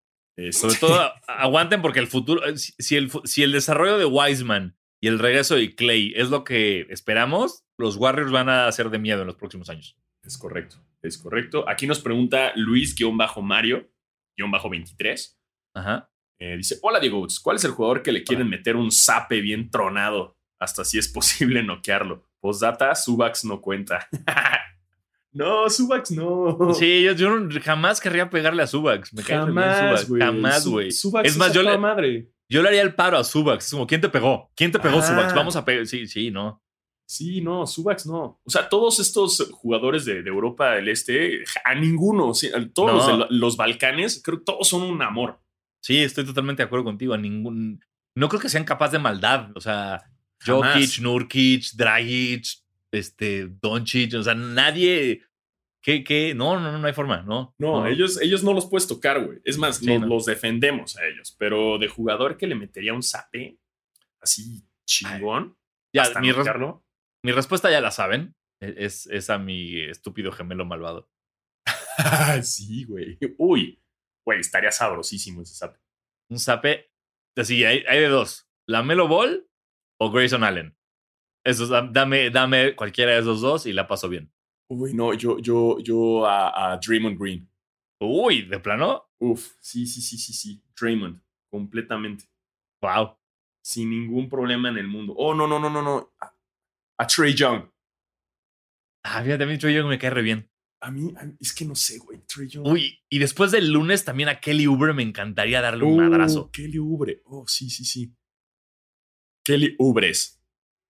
Sobre todo, aguanten porque el futuro, eh, si el, si el desarrollo de Wiseman y el regreso de Clay es lo que esperamos, los Warriors van a ser de miedo en los próximos años. Es correcto, es correcto. Aquí nos pregunta Luis-Mario-23. Ajá. Eh, dice, hola Diego, ¿cuál es el jugador que le quieren meter un zape bien tronado? Hasta si es posible noquearlo. Postdata, Subax no cuenta. no, Subax no. Sí, yo, jamás querría pegarle a Subax. Me Jamás, güey. Jamás, güey. Subax Es más, yo le, madre. yo le haría el paro a Subax. Es como, ¿quién te pegó? ¿Quién te pegó, Ah. Subax? Vamos a pegar. Sí, sí, no. Sí, no, Subax no. O sea, todos estos jugadores de, de Europa del Este, a ninguno, sí, a todos No. los de lo- los Balcanes, creo que todos son un amor. Sí, estoy totalmente de acuerdo contigo. A ningún. No creo que sean capaces de maldad. O sea, Jamás. Jokic, Nurkic, Dragic, este, Doncic. O sea, nadie. ¿Qué, qué? No, no, no, no hay forma, ¿no? No, ellos, ellos no los puedes tocar, güey. Es más, Sí, no- no. los defendemos a ellos. Pero de jugador que le metería un zape así chingón, Ya, hasta mi, res- mi respuesta ya la saben. E, Es, es a mi estúpido gemelo malvado. sí, güey. Uy, Güey, estaría sabrosísimo ese zape. Un zape. Así, hay, hay de dos. ¿La Melo Ball o Grayson Allen? Eso, dame, dame cualquiera de esos dos y la paso bien. Uy, no, yo, yo, yo a, a Draymond Green. Uy, ¿de plano? Uf, sí, sí, sí, sí, sí. Draymond, completamente. Wow. Sin ningún problema en el mundo. Oh, no, no, no, no, no. A, a Trey Young. Ah, fíjate, a mí Trey Young me cae re bien. A mí, a mí- es que no sé, güey. Uy, y después del lunes también a Kelly Uber me encantaría darle un Oh, madrazo. Kelly Ubre. Oh, sí, sí, sí. Kelly Ubres.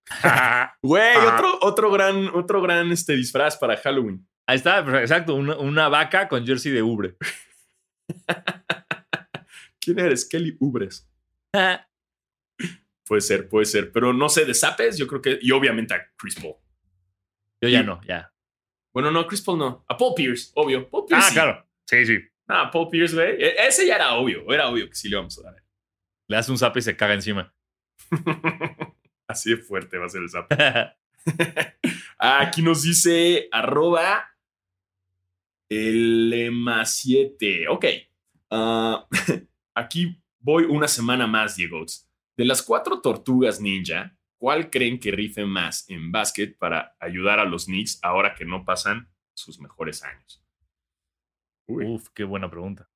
Güey, Ajá. otro, otro gran, otro gran este, disfraz para Halloween. Ahí está, pero exacto, una, una vaca con jersey de Ubre. ¿Quién eres? Kelly Ubres. Puede ser, puede ser. Pero no sé, de Zapes, yo creo que. Y obviamente a Chris Paul. Yo ya no, ya. Bueno, no, Chris Paul no. A Paul Pierce, obvio. Paul Pierce. Ah, sí. claro. Sí, sí. Ah, Paul Pierce, güey. E- Ese ya era obvio. Era obvio que sí le vamos a dar. Le das un zap y se caga encima. Así de fuerte va a ser el zap. Aquí nos dice arroba el EMA 7. Ok. Ah, aquí voy una semana más, Diego. De las cuatro tortugas ninja, ¿cuál creen que rife más en básquet para ayudar a los Knicks ahora que no pasan sus mejores años? Uy. Uf, qué buena pregunta.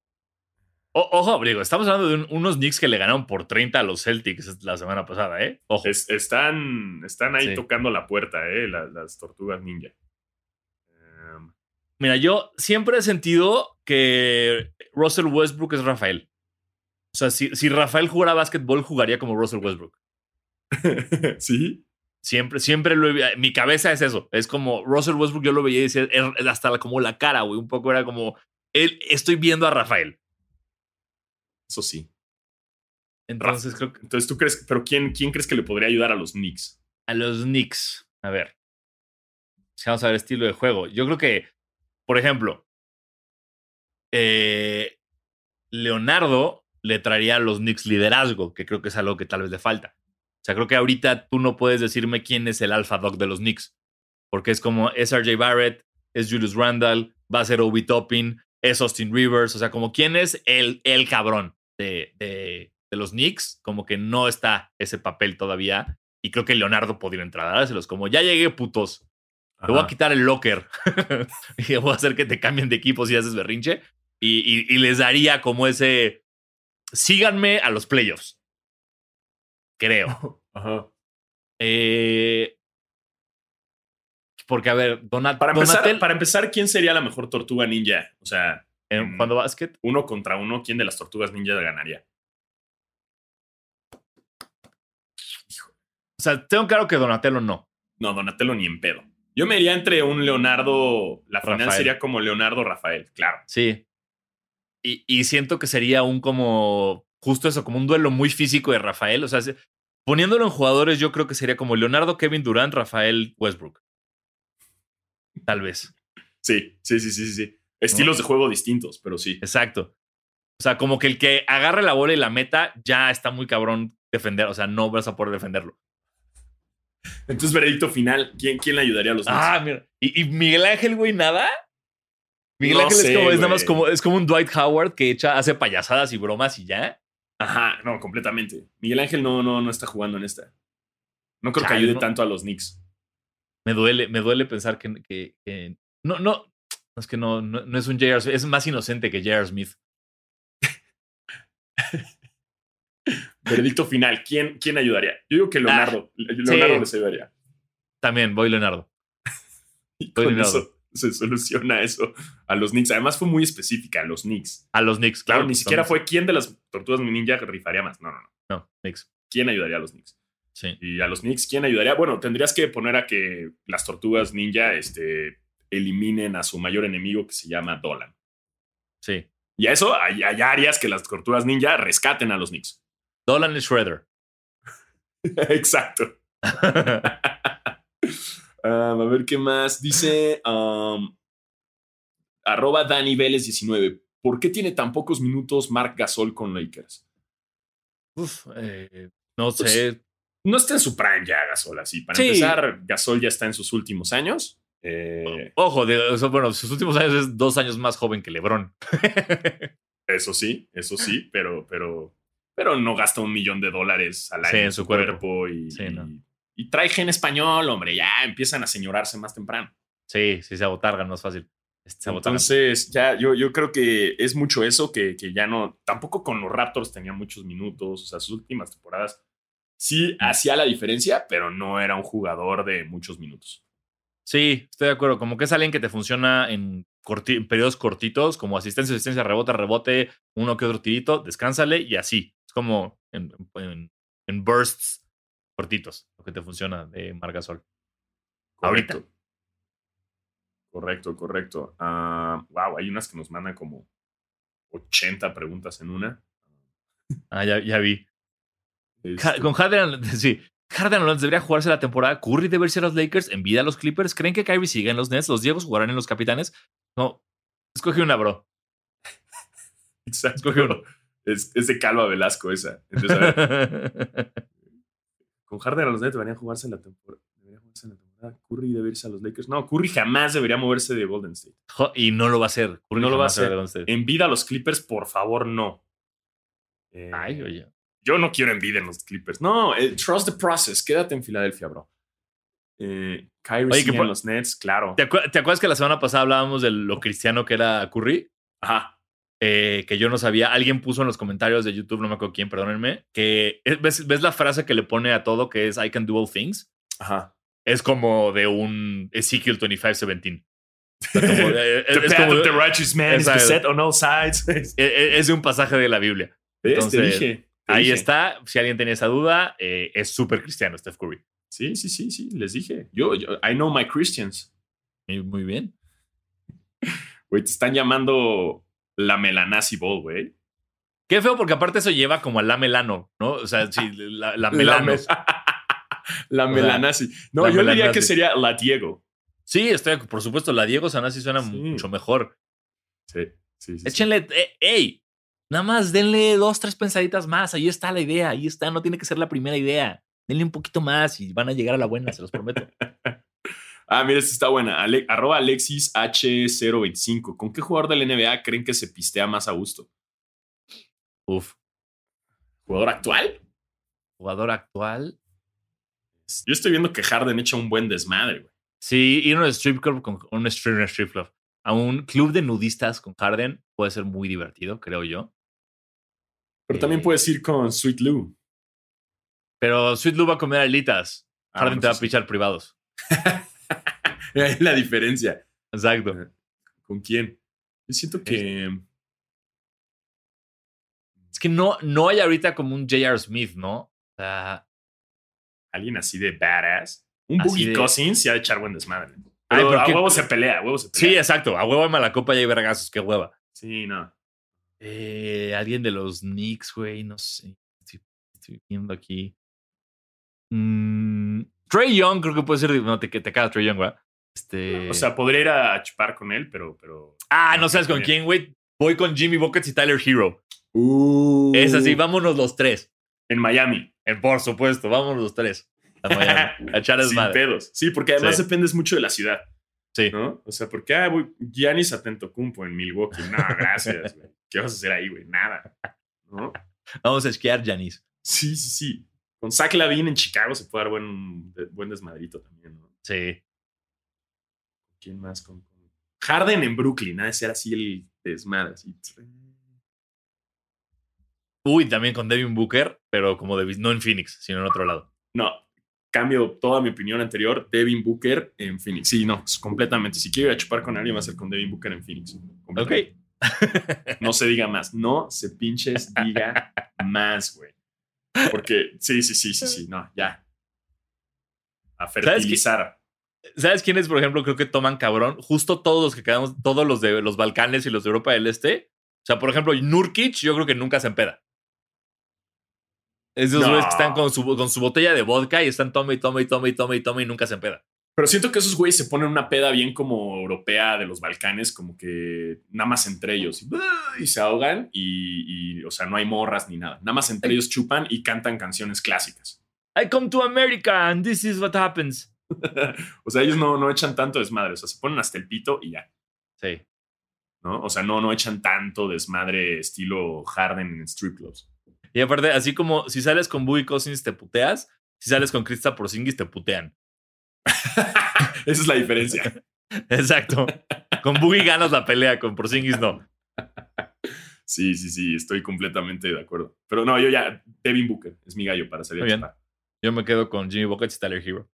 O- ojo, digo, estamos hablando de un- unos Knicks que le ganaron por 30 a los Celtics la semana pasada, ¿eh? Ojo. Es- están, están ahí Sí. tocando la puerta, ¿eh? la- las tortugas ninja. Em, Mira, yo siempre he sentido que Russell Westbrook es Rafael. O sea, si, si Rafael jugara básquetbol, jugaría como Russell Westbrook. ¿Sí? Siempre, siempre lo he- Mi cabeza es eso. Es como Russell Westbrook, yo lo veía y decía, er- hasta la- como la cara, güey. Un poco era como, él, estoy viendo a Rafael. Eso sí. Entonces creo que Entonces, ¿tú crees? ¿Pero quién, quién crees que le podría ayudar a los Knicks? a los Knicks, a ver. Vamos a ver estilo de juego. Yo creo que, por ejemplo, eh, Leonardo le traería a los Knicks liderazgo, que creo que es algo que tal vez le falta. O sea, creo que ahorita tú no puedes decirme quién es el alpha dog de los Knicks, porque es como es RJ Barrett, es Julius Randall, va a ser Obi Toppin, es Austin Rivers, o sea, como quién es el, el cabrón de, de, de los Knicks, como que no está ese papel todavía. Y creo que Leonardo podría entrar a dárselos, como ya llegué, putos. Te voy a quitar el locker y voy a hacer que te cambien de equipo si haces berrinche. Y, y- y les daría como ese. Síganme a los playoffs. Creo. Ajá. Eh, porque, a ver, Donat Para empezar, Donatel, para empezar, ¿quién sería la mejor tortuga ninja? O sea, en cuando básquet, uno contra uno, ¿quién de las tortugas ninja ganaría? o sea, tengo claro que Donatello no. No, Donatello ni en pedo. Yo me iría entre un Leonardo. La final Rafael. sería como Leonardo Rafael, claro. Sí. Y, y siento que sería un como. Justo eso, como un duelo muy físico de Rafael. O sea, se- poniéndolo en jugadores, yo creo que sería como Leonardo, Kevin Durant, Rafael, Westbrook. Tal vez. Sí, sí, sí, sí, sí. Estilos de juego distintos, pero sí. Exacto. O sea, como que el que agarre la bola y la meta ya está muy cabrón defender. O sea, no vas a poder defenderlo. Entonces, veredicto final, ¿quién, quién le ayudaría a los Knicks? Ah, mira. ¿Y, y Miguel Ángel, güey, nada? Miguel No Ángel sé, es, como, es nada más como, es como un Dwight Howard que echa, hace payasadas y bromas y ya. Ajá, no, completamente. Miguel Ángel no, no, no está jugando en esta. No creo que ayude no. tanto a los Knicks. Me duele, me duele pensar que, que- que- no, no, es que no, no, no es un J.R. Smith, es más inocente que J.R. Smith. Veredicto final, ¿quién, quién ayudaría? Yo digo que Leonardo. Leonardo les ayudaría. También voy Leonardo. Voy Leonardo. eso se soluciona eso a los Knicks. Además, fue muy específica a los Knicks. A los Knicks, Claro, claro. ni siquiera fue quién de las tortugas ninja rifaría más. No, no, no. No, Knicks. ¿Quién ayudaría a los Knicks? Sí. Y a los Knicks, ¿quién ayudaría? Bueno, tendrías que poner a que las tortugas ninja este, eliminen a su mayor enemigo que se llama Dolan. Sí. Y a eso, allá harías que las tortugas ninja rescaten a los Knicks. Dolan y Shredder. Exacto. Um, a ver qué más. Dice um, arroba Dani Vélez 19. ¿Por qué tiene tan pocos minutos Mark Gasol con Lakers? Uf, eh, no Pues, sé. No está en su prime ya Gasol así. Para Sí. empezar, Gasol ya está en sus últimos años. Eh, Ojo, de, o sea, bueno, sus últimos años es dos años más joven que LeBron. Eso sí, eso sí, pero, pero, pero no gasta un millón de dólares al año Sí, en su su cuerpo, cuerpo. y, Sí, no. y- y trae gen español, hombre. Ya empiezan a señorarse más temprano. Sí, sí, se abotargan más fácil. Se. Entonces, ya, yo, yo creo que es mucho eso que, que ya no. Tampoco con los Raptors tenía muchos minutos. O sea, sus últimas temporadas sí hacía la diferencia, pero no era un jugador de muchos minutos. Sí, estoy de acuerdo. Como que es alguien que te funciona en, corti- en periodos cortitos, como asistencia, asistencia, rebote, rebote, uno que otro tirito, descánsale y así. Es como en, en- en bursts cortitos, lo que te funciona de Margasol. Ahorita. Correcto. Correcto, correcto. Ah, wow, hay unas que nos mandan como 80 preguntas en una. Ah, ya, ya vi. Este, con Harden, sí. Harden Alonso debería jugarse la temporada. Curry debe irse a los Lakers. En vida a los Clippers. ¿Creen que Kyrie siga en los Nets? ¿Los Diegos jugarán en los Capitanes? No. Escoge una, bro. Exacto. escoge uno. Es, es de Calva Velasco esa. Entonces, a ver, con Harden a los Nets deberían jugarse la temporada. Jugarse la temporada. Curry debe irse a los Lakers. No, Curry jamás debería moverse de Golden State. Jo- y no lo va a hacer. Curry No lo va a hacer. En vida a los Clippers, por favor, no. Eh, Ay, oye. Yo no quiero en vida en los Clippers. No, eh, trust the process. Quédate en Filadelfia, bro. Eh, Kyrie Oye, sigue que en los Nets, claro. ¿Te, acuer- te acuerdas que la semana pasada hablábamos de lo cristiano que era Curry? Ajá. Eh, que yo no sabía. Alguien puso en los comentarios de YouTube, no me acuerdo quién, perdónenme, que es- ves, ves la frase que le pone a todo que es I can do all things. Ajá. Es como de un Ezekiel 2517. O sea, como de- The es, es path como- of the righteous man is beset on all sides. e- e- es de un pasaje de la Biblia. ¿Ves? Te Entonces, dije. te Ahí dije. está. Si alguien tenía esa duda, eh, es súper cristiano Steph Curry. Sí, sí, sí, sí. Les dije. Yo, yo, I know my Christians. Muy, muy bien. Güey, te están llamando la Melanazi Ball, güey. Qué feo, porque aparte eso lleva como a la melano, ¿no? O sea, sí, la, la melano. me- la Melanazi. No, La yo diría Melanazi. que sería la Diego. Sí, estoy, por supuesto, la Diego Sanasi suena Sí. mucho mejor. Sí, sí, sí. sí. Échenle, eh, ey, nada más denle dos, tres pensaditas más. Ahí está la idea, ahí está, no tiene que ser la primera idea. Denle un poquito más y van a llegar a la buena, se los prometo. Ah, mira, esta está buena. Ale- arroba Alexis H025. ¿Con qué jugador del NBA creen que se pistea más a gusto? Uf, ¿Jugador actual? jugador actual. Yo estoy viendo que Harden echa un buen desmadre, güey. Sí, ir a un strip club con un strip, strip club. A un club de nudistas con Harden puede ser muy divertido, creo yo. Pero también Eh. puedes ir con Sweet Lou. Pero Sweet Lou va a comer alitas. Ah, Harden bueno, te va a sí. pichar privados. Es la diferencia. Exacto. ¿Con quién? Yo siento que. Es que no, no hay ahorita como un J.R. Smith, ¿no? O sea, Alguien así de badass. Un Boogie de- Cousins se ha de echar buen desmadre. Ay, Pero a qué- huevo se pelea, a huevo se sí, pelea. exacto. A huevo hay mala copa y hay vergazos, qué hueva. Sí, no. Eh, alguien de los Knicks, güey, no sé. Estoy, estoy viendo aquí. Mm, Trey Young, creo que puede ser. No, te, te Trey Young, ¿verdad? Este. O sea, podría ir a chupar con él, pero. pero... ah, no sabes con quién, güey. Voy con Jimmy Buckets y Tyler Hero. Uh, Es así, vámonos los tres. En Miami. Eh, por supuesto, vámonos los tres. A Miami, a echar Sin pedos. Sí, porque además Sí. dependes mucho de la ciudad, Sí. ¿no? O sea, porque ah, voy Giannis Atentocumpo en Milwaukee. No, gracias, güey. ¿Qué vas a hacer ahí, güey? Nada. ¿No? Vamos a esquiar, Janis. Sí, sí, sí. Con Zach Lavin en Chicago se puede dar buen, buen desmadrito también, ¿no? Sí. ¿Quién más? Con, con- Harden en Brooklyn, ha de ser así el desmadre. Así. Uy, también con Devin Booker, pero como de, no en Phoenix, sino en otro lado. No, cambio toda mi opinión anterior. Devin Booker en Phoenix. Sí, no, completamente. Si quiero ir a chupar con alguien, va a ser con Devin Booker en Phoenix. Ok. No se diga más. No se pinches diga más, güey. Porque, sí, sí, sí, sí, sí, no, ya. A fertilizar. ¿Sabes quiénes, por ejemplo, creo que toman cabrón? Justo todos los que quedamos, todos los de los Balcanes y los de Europa del Este. O sea, por ejemplo, Nurkic, yo creo que nunca se empeda. Esos No. güeyes que están con su, con su botella de vodka y están tome y tome y tome y tome y tome y nunca se empeda. Pero siento que esos güeyes se ponen una peda bien como europea de los Balcanes, como que nada más entre ellos. Y, y se ahogan y, y, o sea, no hay morras ni nada. Nada más entre ellos chupan y cantan canciones clásicas. I come to America and this is what happens. o sea, ellos no, no echan tanto desmadre. O sea, se ponen hasta el pito y ya. Sí. ¿no? O sea, no, no echan tanto desmadre estilo Harden en strip clubs. Y aparte, así como si sales con Boogie Cousins te puteas, si sales con Krista Porzingis te putean. Esa es la diferencia. Exacto. Con Boogie ganas la pelea, con Porzingis no. Sí, sí, sí, estoy completamente de acuerdo. Pero no, yo ya, Devin Booker es mi gallo para salir Muy a bien. Yo me quedo con Jimmy Buckets y Tyler Hero.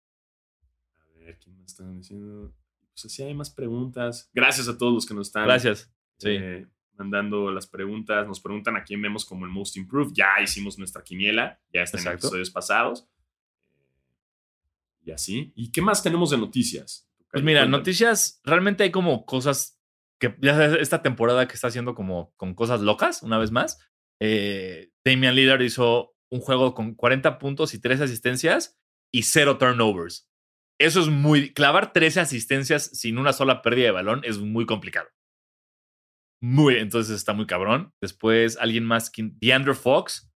A ver, ¿quién me están diciendo? Pues así hay más preguntas. Gracias a todos los que nos están Gracias. Sí. eh, mandando las preguntas. Nos preguntan a quién vemos como el most improved. Ya hicimos nuestra quiniela, ya está en Exacto. episodios pasados. Y así. ¿Y qué más tenemos de noticias? Pues mira, noticias, realmente hay como cosas que ya sabes, esta temporada que está haciendo como con cosas locas, una vez más. Eh, Damian Lillard hizo un juego con 40 puntos y 3 asistencias y cero turnovers. Eso es muy. Clavar 13 asistencias sin una sola pérdida de balón es muy complicado. Muy, entonces está muy cabrón. Después, alguien más, DeAndre Fox.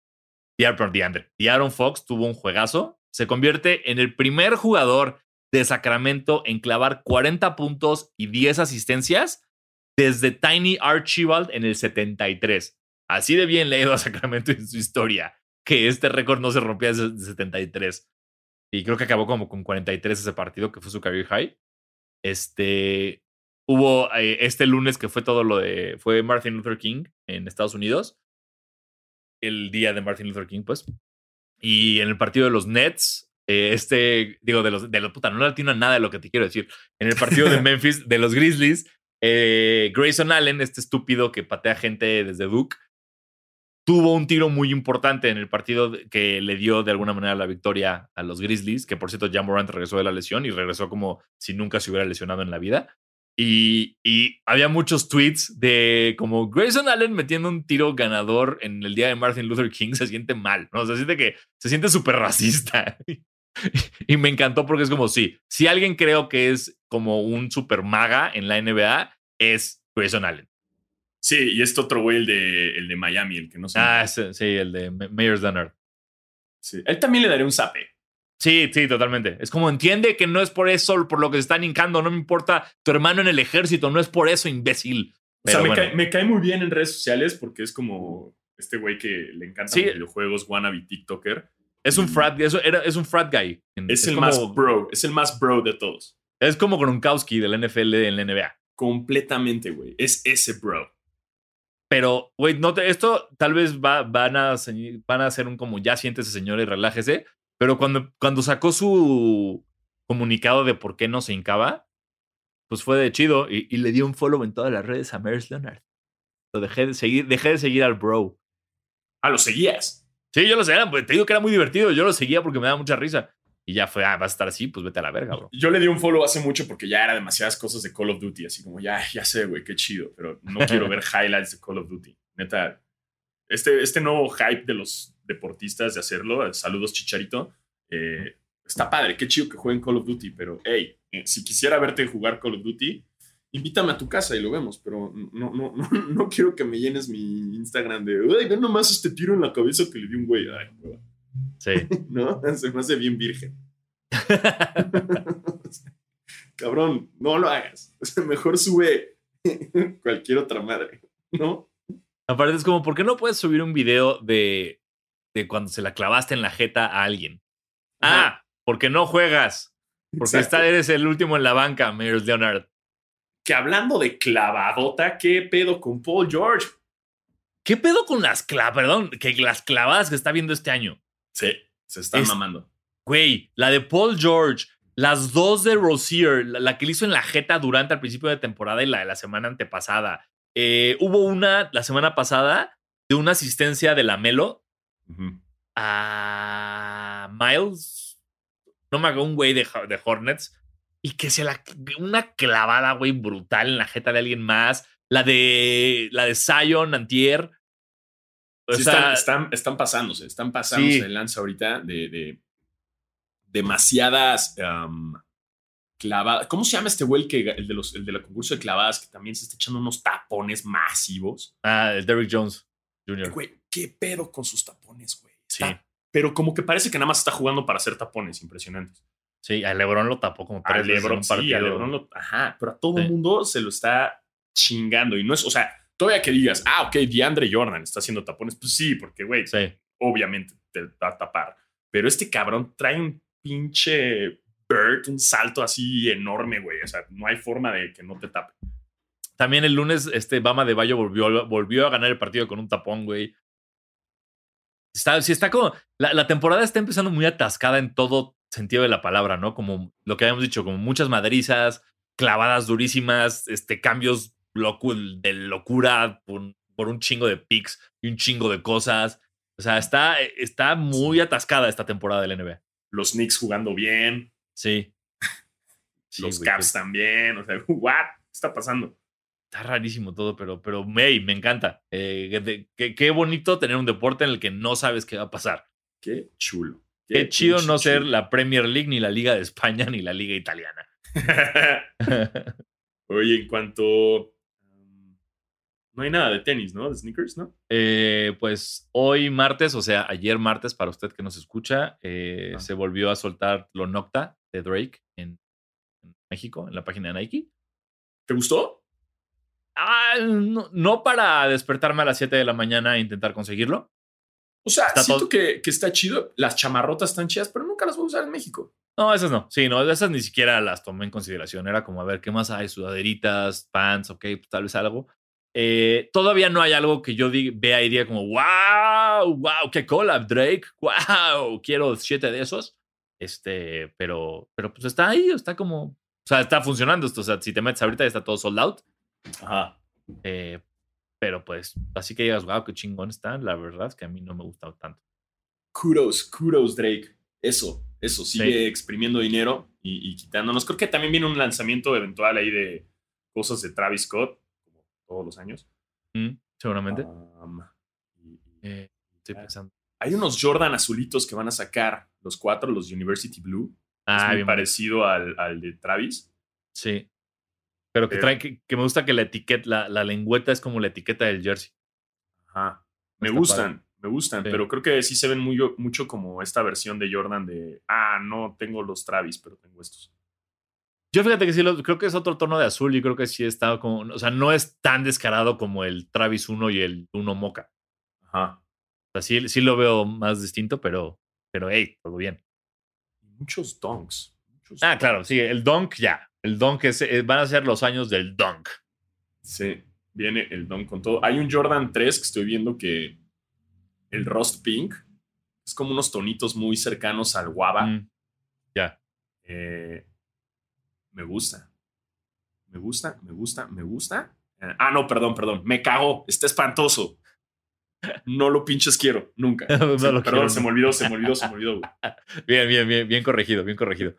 Perdón, DeAndre. De'Aaron Fox tuvo un juegazo. Se convierte en el primer jugador de Sacramento en clavar 40 puntos y 10 asistencias desde Tiny Archibald en el 73. Así de bien leído a Sacramento en su historia, que este récord no se rompía desde el 73. Y creo que acabó como con 43 ese partido, que fue su career high. Este, hubo eh, este lunes que fue todo lo de, fue Martin Luther King en Estados Unidos. El día de Martin Luther King, pues. Y en el partido de los Nets, eh, este, digo, de los, de los, puta, no le atino a nada de lo que te quiero decir. En el partido de Memphis, de los Grizzlies, eh, Grayson Allen, este estúpido que patea gente desde Duke, tuvo un tiro muy importante en el partido que le dio de alguna manera la victoria a los Grizzlies, que por cierto, Jan Morant regresó de la lesión y regresó como si nunca se hubiera lesionado en la vida. Y, había muchos tweets de como Grayson Allen metiendo un tiro ganador en el día de Martin Luther King se siente mal, ¿no? Se siente que se siente súper racista. y me encantó porque es como, sí, si alguien creo que es como un super maga en la NBA, es Grayson Allen. Sí, y este otro güey, el de, el de Miami, el que no sé. Ah, sí, sí, el de Ma- Mayor's Leonard. Sí. Él también le daría un zape. Sí, sí, totalmente. Es como entiende que no es por eso por lo que se están hincando, no me importa tu hermano en el ejército, no es por eso, imbécil. O sea, me, bueno. cae, me cae muy bien en redes sociales porque es como este güey que le encantan Sí. los videojuegos, wannabe TikToker. Es un frat, eso era, es un frat guy. Es, el como, más bro, es el más bro de todos. Es como Gronkowski del NFL en la NBA. Completamente, güey. Es ese bro. Pero, güey, no te- esto tal vez va, van, a, van a hacer un como ya siéntese señor y relájese. Pero cuando, cuando sacó su comunicado de por qué no se hincaba, pues fue de chido y, y le dio un follow en todas las redes a Maris Leonard. Lo dejé de seguir, dejé de seguir al bro. Ah, lo seguías. Sí, yo lo seguía, te digo que era muy divertido. Yo lo seguía porque me daba mucha risa. Y ya fue, ah, vas a estar así, pues vete a la verga, bro. Yo le di un follow hace mucho porque ya era demasiadas cosas de Call of Duty. Así como, ya, ya sé, güey, qué chido. Pero no quiero ver highlights de Call of Duty. Neta, este, este nuevo hype de los deportistas de hacerlo, saludos Chicharito, eh, está padre. Qué chido que jueguen Call of Duty. Pero, hey, eh, si quisiera verte jugar Call of Duty, invítame a tu casa y lo vemos. Pero no, no, no, no quiero que me llenes mi Instagram de, ay, ve nomás este tiro en la cabeza que le di un güey. Ay, hueva. Sí. ¿no? Se me hace bien virgen. Cabrón, no lo hagas. O sea, mejor sube cualquier otra madre, ¿no? Aparte es como, ¿por qué no puedes subir un video de, de cuando se la clavaste en la jeta a alguien? Ah, porque no juegas. Porque está, eres el último en la banca, Mayor Leonard. Que hablando de clavadota, ¿qué pedo con Paul George? ¿Qué pedo con las clavadas? Perdón, que las clavadas que está viendo este año. Sí, se están Es- mamando. Güey, la de Paul George, las dos de Rosier, la, la que le hizo en la jeta durante el principio de temporada y la de la semana antepasada. Eh, hubo una la semana pasada de una asistencia de la Melo Ujú. a Miles, no me hago un güey de, de Hornets, y que se la. Una clavada, güey, brutal en la jeta de alguien más. La de. La de Zion, Antier. O Sí, sea, están, están, están pasándose, están pasándose Sí. de lanza ahorita de, de demasiadas um, clavadas. ¿Cómo se llama este güey el, que, el, de los, el de la concurso de clavadas que también se está echando unos tapones masivos? Ah, el Derrick Jones Jr. Güey, ¿qué pedo con sus tapones, güey? Sí. Está- pero como que parece que nada más está jugando para hacer tapones impresionantes. Sí, a LeBron lo tapó como tres LeBron, sí, a. LeBron lo- ajá, pero a todo Sí. el mundo se lo está chingando. Y no es, o sea, todavía que digas, ah, ok, DeAndre Jordan está haciendo tapones, pues sí, porque, güey, Sí. obviamente te va a tapar. Pero este cabrón trae un pinche bird, un salto así enorme, güey. O sea, no hay forma de que no te tape. También el lunes, este Bama de Bayo volvió, volvió a ganar el partido con un tapón, güey. Está, sí, está como. La, la temporada está empezando muy atascada en todo sentido de la palabra, ¿no? Como lo que habíamos dicho, como muchas madrizas, clavadas durísimas, este, cambios locu- de locura por, por un chingo de picks y un chingo de cosas. O sea, está, está muy atascada esta temporada del NBA. Los Knicks jugando bien, Sí. Sí, los güey, Caps también. O sea, what? ¿Qué está pasando? Está rarísimo todo, pero, pero hey, me encanta. Eh, qué, qué bonito tener un deporte en el que no sabes qué va a pasar. Qué chulo. Qué, chido no ser la Premier League, ni la Liga de España, ni la Liga Italiana. Oye, en cuanto. No hay nada de tenis, ¿no? De sneakers, ¿no? Eh, pues hoy martes, o sea, ayer martes, para usted que nos escucha, eh, Ah. se volvió a soltar lo Nocta de Drake en, en México, en la página de Nike. ¿Te gustó? Ah, no, no para despertarme a las 7 de la mañana e intentar conseguirlo. O sea, Está siento que, que está chido. Las chamarrotas están chidas, pero nunca las voy a usar en México. No, esas no. Sí, no, esas ni siquiera las tomé en consideración. Era como, a ver, ¿qué más hay? Sudaderitas, pants, ok, pues, tal vez algo. Eh, todavía no hay algo que yo vea y diga como, wow, wow, qué collab, Drake, wow, quiero siete de esos. Este, pero, pero pues está ahí, está como, o sea, está funcionando esto. O sea, si te metes ahorita ya está todo sold out. Ajá. Eh, pero pues, así que digas, wow, qué chingón está. La verdad es que a mí no me ha gustado tanto. Kudos, kudos, Drake. Eso, eso. Sigue Sí. exprimiendo dinero y, y quitándonos. Creo que también viene un lanzamiento eventual ahí de cosas de Travis Scott, todos los años. Mm, seguramente. Um, y- Eh, estoy pensando. hay unos Jordan azulitos que van a sacar, los cuatro, los University Blue. Ah, es muy bien, parecido al, al de Travis. Sí. Pero que trae, que, que me gusta que la etiqueta, la, la lengüeta es como la etiqueta del jersey. Ajá. Me gustan, me gustan, Sí. pero creo que sí se ven muy, mucho como esta versión de Jordan de, ah, no tengo los Travis, pero tengo estos. Yo fíjate que sí, lo- creo que es otro tono de azul y creo que sí está como, o sea, no es tan descarado como el Travis 1 y el 1 Mocha. Ajá. O sea, sí, sí lo veo más distinto, pero, pero hey, todo bien. Muchos muchos Ah, claro, sí, el Dunk ya. El Dunk es, eh, van a ser los años del Dunk. Sí, viene el dunk con todo. Hay un Jordan 3 que estoy viendo que el Rust Pink es como unos tonitos muy cercanos al guava. Mm, ya. Eh, me gusta. Me gusta, me gusta, me gusta. Ah, no, perdón, perdón. Me cago. Está espantoso. No lo pinches quiero, nunca. No Sí, lo perdón, quiero se me olvidó, se me olvidó, se me olvidó. Bien, bien, bien, bien corregido, bien corregido.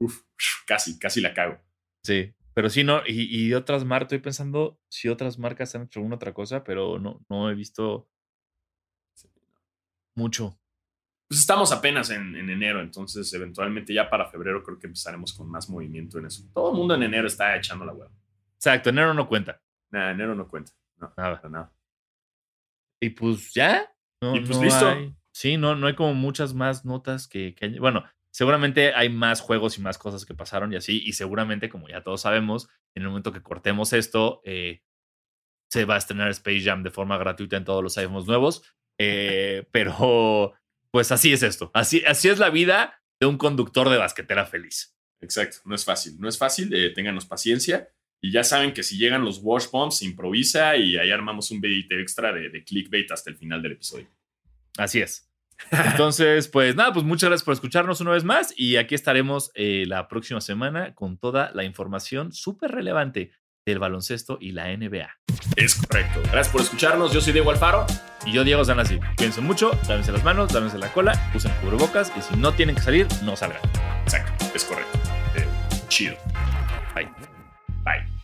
Uf, casi, casi la cago. Sí, pero sí, no, y, y otras marcas, estoy pensando si otras marcas han hecho alguna otra cosa, pero no, no he visto mucho. Pues estamos apenas en, en enero, entonces eventualmente ya para febrero creo que empezaremos con más movimiento en eso. Todo el mundo en enero está echando la hueá. Exacto, enero no cuenta. Nada, enero no cuenta. No, Nada. nada. Y pues ya. No, Y pues no listo. hay- sí, no, no hay como muchas más notas que, que hay- Bueno, seguramente hay más juegos y más cosas que pasaron y así. Y seguramente, como ya todos sabemos, en el momento que cortemos esto, eh, se va a estrenar Space Jam de forma gratuita en todos los iPhones nuevos. Eh, pero, pues así es esto. Así, así es la vida de un conductor de basquetera feliz. Exacto, no es fácil. No es fácil, eh, ténganos paciencia. Y ya saben que si llegan los wash bombs, improvisa y ahí armamos un videito extra de, de clickbait hasta el final del episodio. Así es. Entonces, pues nada, pues muchas gracias por escucharnos una vez más y aquí estaremos eh, la próxima semana con toda la información súper relevante del baloncesto y la NBA. Es correcto. Gracias por escucharnos. Yo soy Diego Alfaro. Y yo, Diego Sanasi. Pienso mucho, lávense las manos, lávense la cola, usen cubrebocas y si no tienen que salir, no salgan. Exacto. Es correcto. Eh, chido. Bye. Bye.